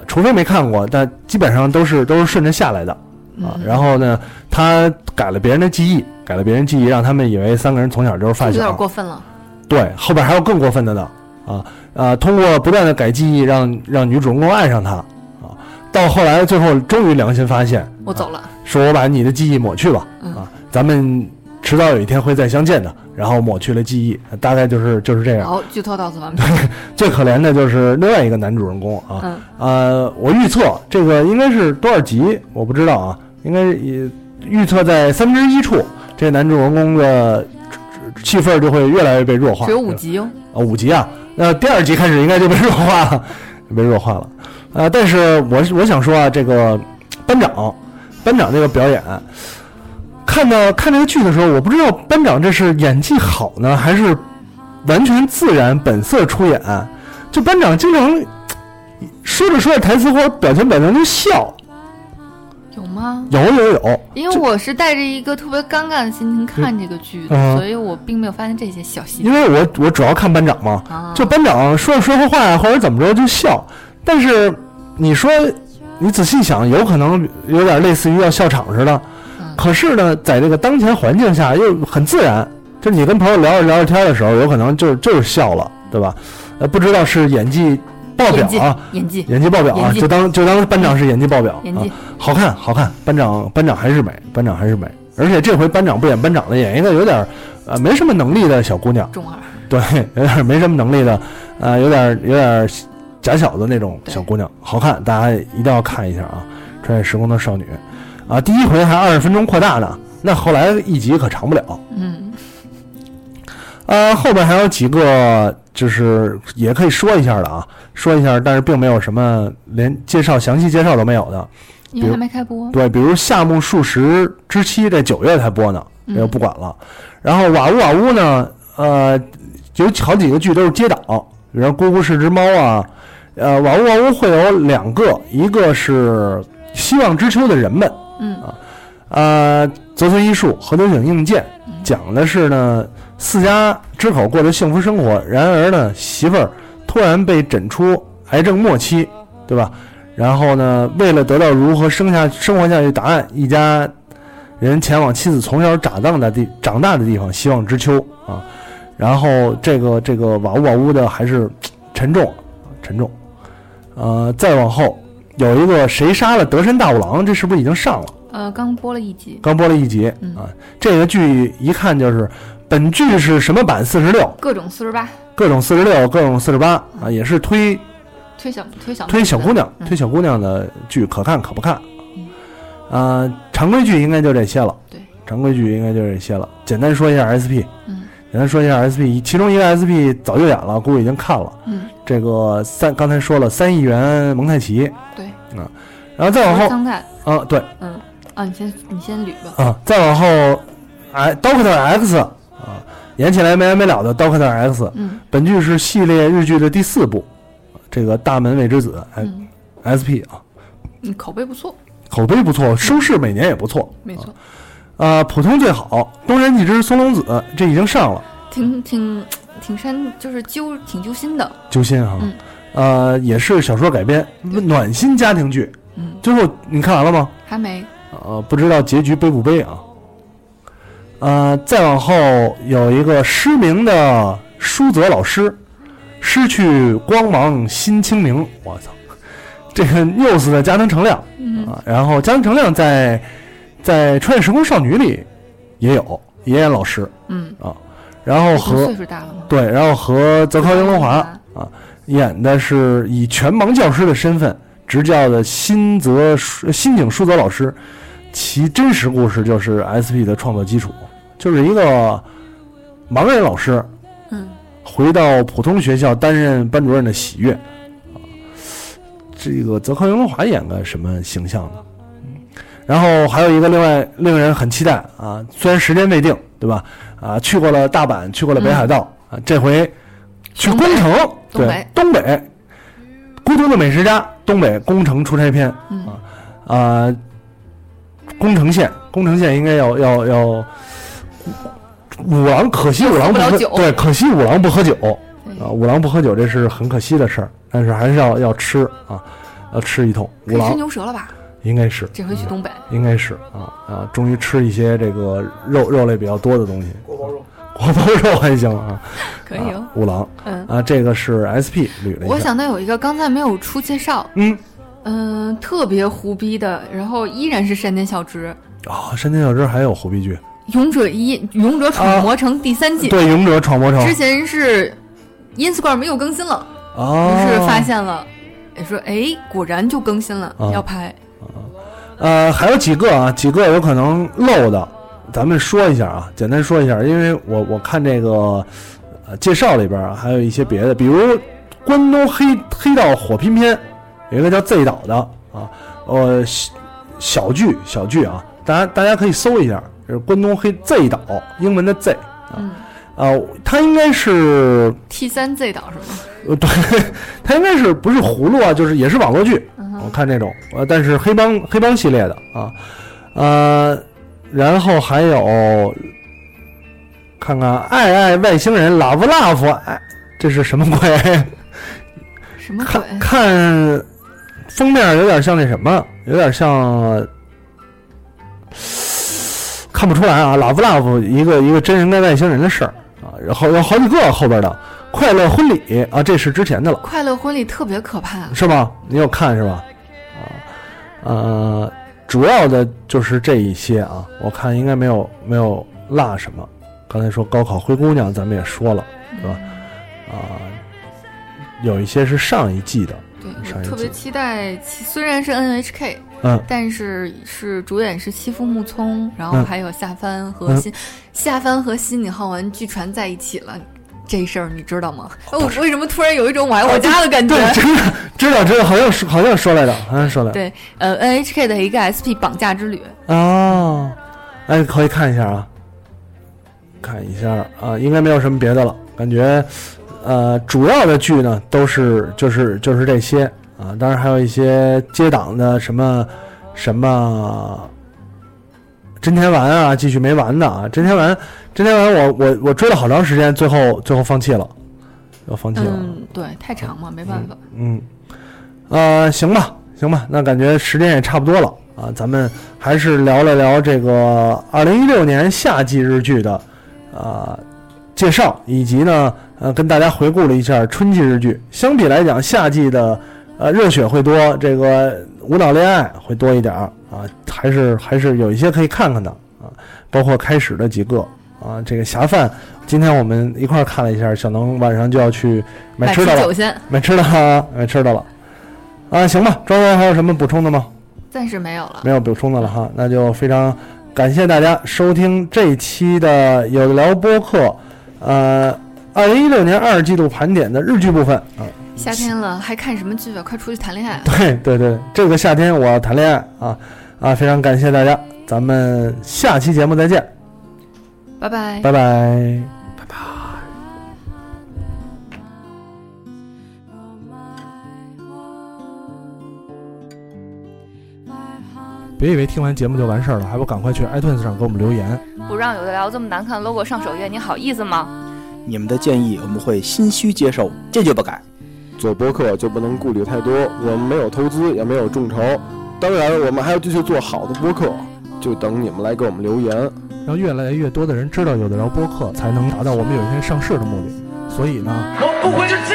除非没看过，但基本上都是都是顺着下来的啊。嗯然后呢，他改了别人的记忆，改了别人记忆，让他们以为三个人从小就是发有点小。过分了。对，后边还有更过分的呢，啊啊！通过不断的改记忆让，让女主人公爱上他，啊，到后来最后终于良心发现，啊我走了，说我把你的记忆抹去吧，嗯啊，咱们迟早有一天会再相见的，然后抹去了记忆，大概就是就是这样。好，剧透到此完毕。最可怜的就是另外一个男主人公啊，嗯，呃，我预测这个应该是多少集我不知道啊，应该也预测在三分之一处，这男主人公的气氛就会越来越被弱化。只有五集哦。啊，五集啊，那第二集开始应该就被弱化了，被弱化了。呃，但是我我想说啊，这个班长，班长这个表演，看到看这个剧的时候，我不知道班长这是演技好呢，还是完全自然本色出演。就班长经常说着说着台词或者表情表情就笑，有吗？有有有，因为我是带着一个特别尴尬的心情看这个剧的，嗯所以我并没有发现这些小细节因为我我主要看班长嘛，啊。就班长说着说着话或者怎么着就笑，但是你说你仔细想，有可能有点类似于要笑场似的。嗯。可是呢，在这个当前环境下又很自然，就是你跟朋友聊着聊着天的时候，有可能就就是笑了，对吧？呃，不知道是演技爆表啊，演技演技。爆表啊，就当就当班长是演技爆表，啊，好看好看，班长班长还是美，班长还是美，而且这回班长不演班长了，演一个有点呃没什么能力的小姑娘。中二，对，有点没什么能力的，呃，有点有点假小子那种小姑娘，好看，大家一定要看一下啊！穿越时空的少女，啊，第一回还二十分钟扩大呢，那后来一集可长不了。嗯，呃，后边还有几个就是也可以说一下的啊，说一下，但是并没有什么连介绍详细介绍都没有的。因为还没开播。对，比如夏目漱石之妻，这九月才播呢，这就不管了。然后瓦屋瓦屋呢，呃，有好几个剧都是接档，比如《姑姑是只猫》啊，呃，瓦屋瓦屋会有两个，一个是希望之秋的人们，嗯呃，泽村一树、河东井映介，讲的是呢四家之口过着幸福生活，然而呢媳妇儿突然被诊出癌症末期，对吧？然后呢，为了得到如何生下生活下去答案，一家人前往妻子从小长大的地长大的地方希望之秋啊。然后这个这个瓦屋瓦屋的还是沉重沉重，呃，再往后有一个谁杀了德山大五郎，这是不是已经上了？呃，刚播了一集，刚播了一集嗯啊。这个剧一看就是本剧是什么版四十六，各种四十八，各种四十六，各种四十八啊，也是推推小推小推小姑娘，嗯推小姑娘的剧可看可不看。呃，常规剧应该就这些了。对，常规剧应该就这些了。简单说一下 SP，嗯简单说一下 SP，其中一个 SP 早就演了，估计已经看了。嗯，这个三刚才说了三亿元蒙太奇，对，啊然后再往后，啊，对。嗯。啊，你先你先捋吧。啊，再往后，哎，Doctor X 啊，演起来没完没了的 Doctor X，嗯。本剧是系列日剧的第四部，这个大门未之子，哎嗯，，SP 啊，嗯，口碑不错，口碑不错，收视每年也不错。没错，啊，普通最好，东山纪之松隆子这已经上了，挺挺挺深，就是揪挺揪心的。揪心哈。嗯呃，也是小说改编，暖心家庭剧。嗯，最后你看完了吗？还没，呃，不知道结局悲不悲啊。呃，再往后有一个失明的舒泽老师，失去光芒心清明。我操，这个 news 的加藤成亮嗯啊，然后加藤成亮在在《穿越时空少女》里也有也演老师，嗯，然后和岁数大了嘛。对，然后和泽康英龙华啊演的是以全盲教师的身份执教的新泽书新井书泽老师，其真实故事就是 SP 的创作基础，就是一个盲人老师嗯，回到普通学校担任班主任的喜悦啊。这个泽康英龙华演个什么形象呢？嗯然后还有一个另外令人很期待啊，虽然时间未定，对吧？啊，去过了大阪，去过了北海道、啊，这回去东北。宫城，对东北，孤独的美食家，东北宫城出差篇嗯。啊，啊，宫城县，宫城县应该要要要，五郎可惜五郎不喝酒。对，可惜五郎不喝酒。啊，五郎不喝酒这是很可惜的事儿，但是还是要要吃啊，要吃一通。五郎吃五郎牛舌了吧？应该是。这回去东北，应该是啊啊，终于吃一些这个肉肉类比较多的东西，锅包肉，锅包肉还行啊，可以哦。啊。五郎。嗯，啊，这个是 SP 捋了一下，我想到有一个刚才没有出介绍，嗯。嗯，特别胡逼的，然后依然是山田孝之，啊，山田小之还有胡逼剧，《勇者一勇者闯魔城》第三季，对，勇者闯魔城。之前是 Instagram 没有更新了，啊，于是发现了，也说哎，果然就更新了，啊。要拍。呃，还有几个啊，几个有可能漏的，咱们说一下啊，简单说一下，因为我我看这个呃介绍里边啊，还有一些别的，比如关东黑黑道火拼篇，有一个叫 Z 岛的啊，呃小小剧小剧啊，大家大家可以搜一下，就是关东黑 Z 岛，英文的 Z 啊，嗯呃，它应该是，T 三 Z 岛是吗？呃，对，它应该是不是葫芦啊？就是也是网络剧，我看这种，呃，但是黑帮黑帮系列的啊，呃，然后还有看看爱爱外星人 Love Love，哎，这是什么鬼？什么鬼看？看封面有点像那什么，有点像，看不出来啊，Love Love 一个一个真人跟外星人的事儿啊，然后有好几个后边的快乐婚礼啊，这是之前的了。快乐婚礼特别可怕，是吗？你有看是吧？啊，呃，主要的就是这一些啊，我看应该没有没有落什么。刚才说高考灰姑娘，咱们也说了，对吧？啊、有一些是上一季的，对上一季我特别期待，虽然是 NHK，嗯，但是是主演是西夫木聪，然后嗯还有夏帆和嗯新、夏帆和新井浩文据传在一起了。这事儿你知道吗？我为什么突然有一种我爱我家的感觉？对，知道知道知道，好像说好像说来的，好像说来的。对，呃，NHK 的一个 SP 绑架之旅，哦，哎，可以看一下啊，看一下啊，应该没有什么别的了，感觉，呃，主要的剧呢都是就是就是这些啊，当然还有一些接档的什么什么真田丸啊，继续没完的啊，真田丸真田丸我我我追了好长时间，最后最后放弃了，要放弃了，嗯，对，太长嘛，没办法。嗯，呃，行吧，行吧，那感觉时间也差不多了啊，咱们还是聊了聊这个二零一六年夏季日剧的啊、介绍，以及呢，呃，跟大家回顾了一下春季日剧。相比来讲，夏季的呃热血会多，这个无脑恋爱会多一点儿啊，还是还是有一些可以看看的啊，包括开始的几个啊，这个侠饭，今天我们一块儿看了一下，小能晚上就要去买买吃的了买吃的啊，买吃的了。啊，行吧，庄园还有什么补充的吗？暂时没有了。没有补充的了哈，那就非常感谢大家收听这一期的有的聊播客，呃，二零一六年二季度盘点的日剧部分啊。夏天了，还看什么剧啊？快出去谈恋爱啊！对对对，这个夏天我要谈恋爱啊啊！非常感谢大家，咱们下期节目再见，拜拜。拜拜。拜拜别以为听完节目就完事儿了，还不赶快去 iTunes 上给我们留言。不让有的聊这么难看 logo 上首页，你好意思吗？你们的建议我们会心虚接受，坚决不改。做播客就不能顾虑太多，我们没有投资，也没有众筹，当然我们还要继续做好的播客，就等你们来给我们留言。让越来越多的人知道有的聊播客，才能达到我们有一天上市的目的。所以呢，我不会是这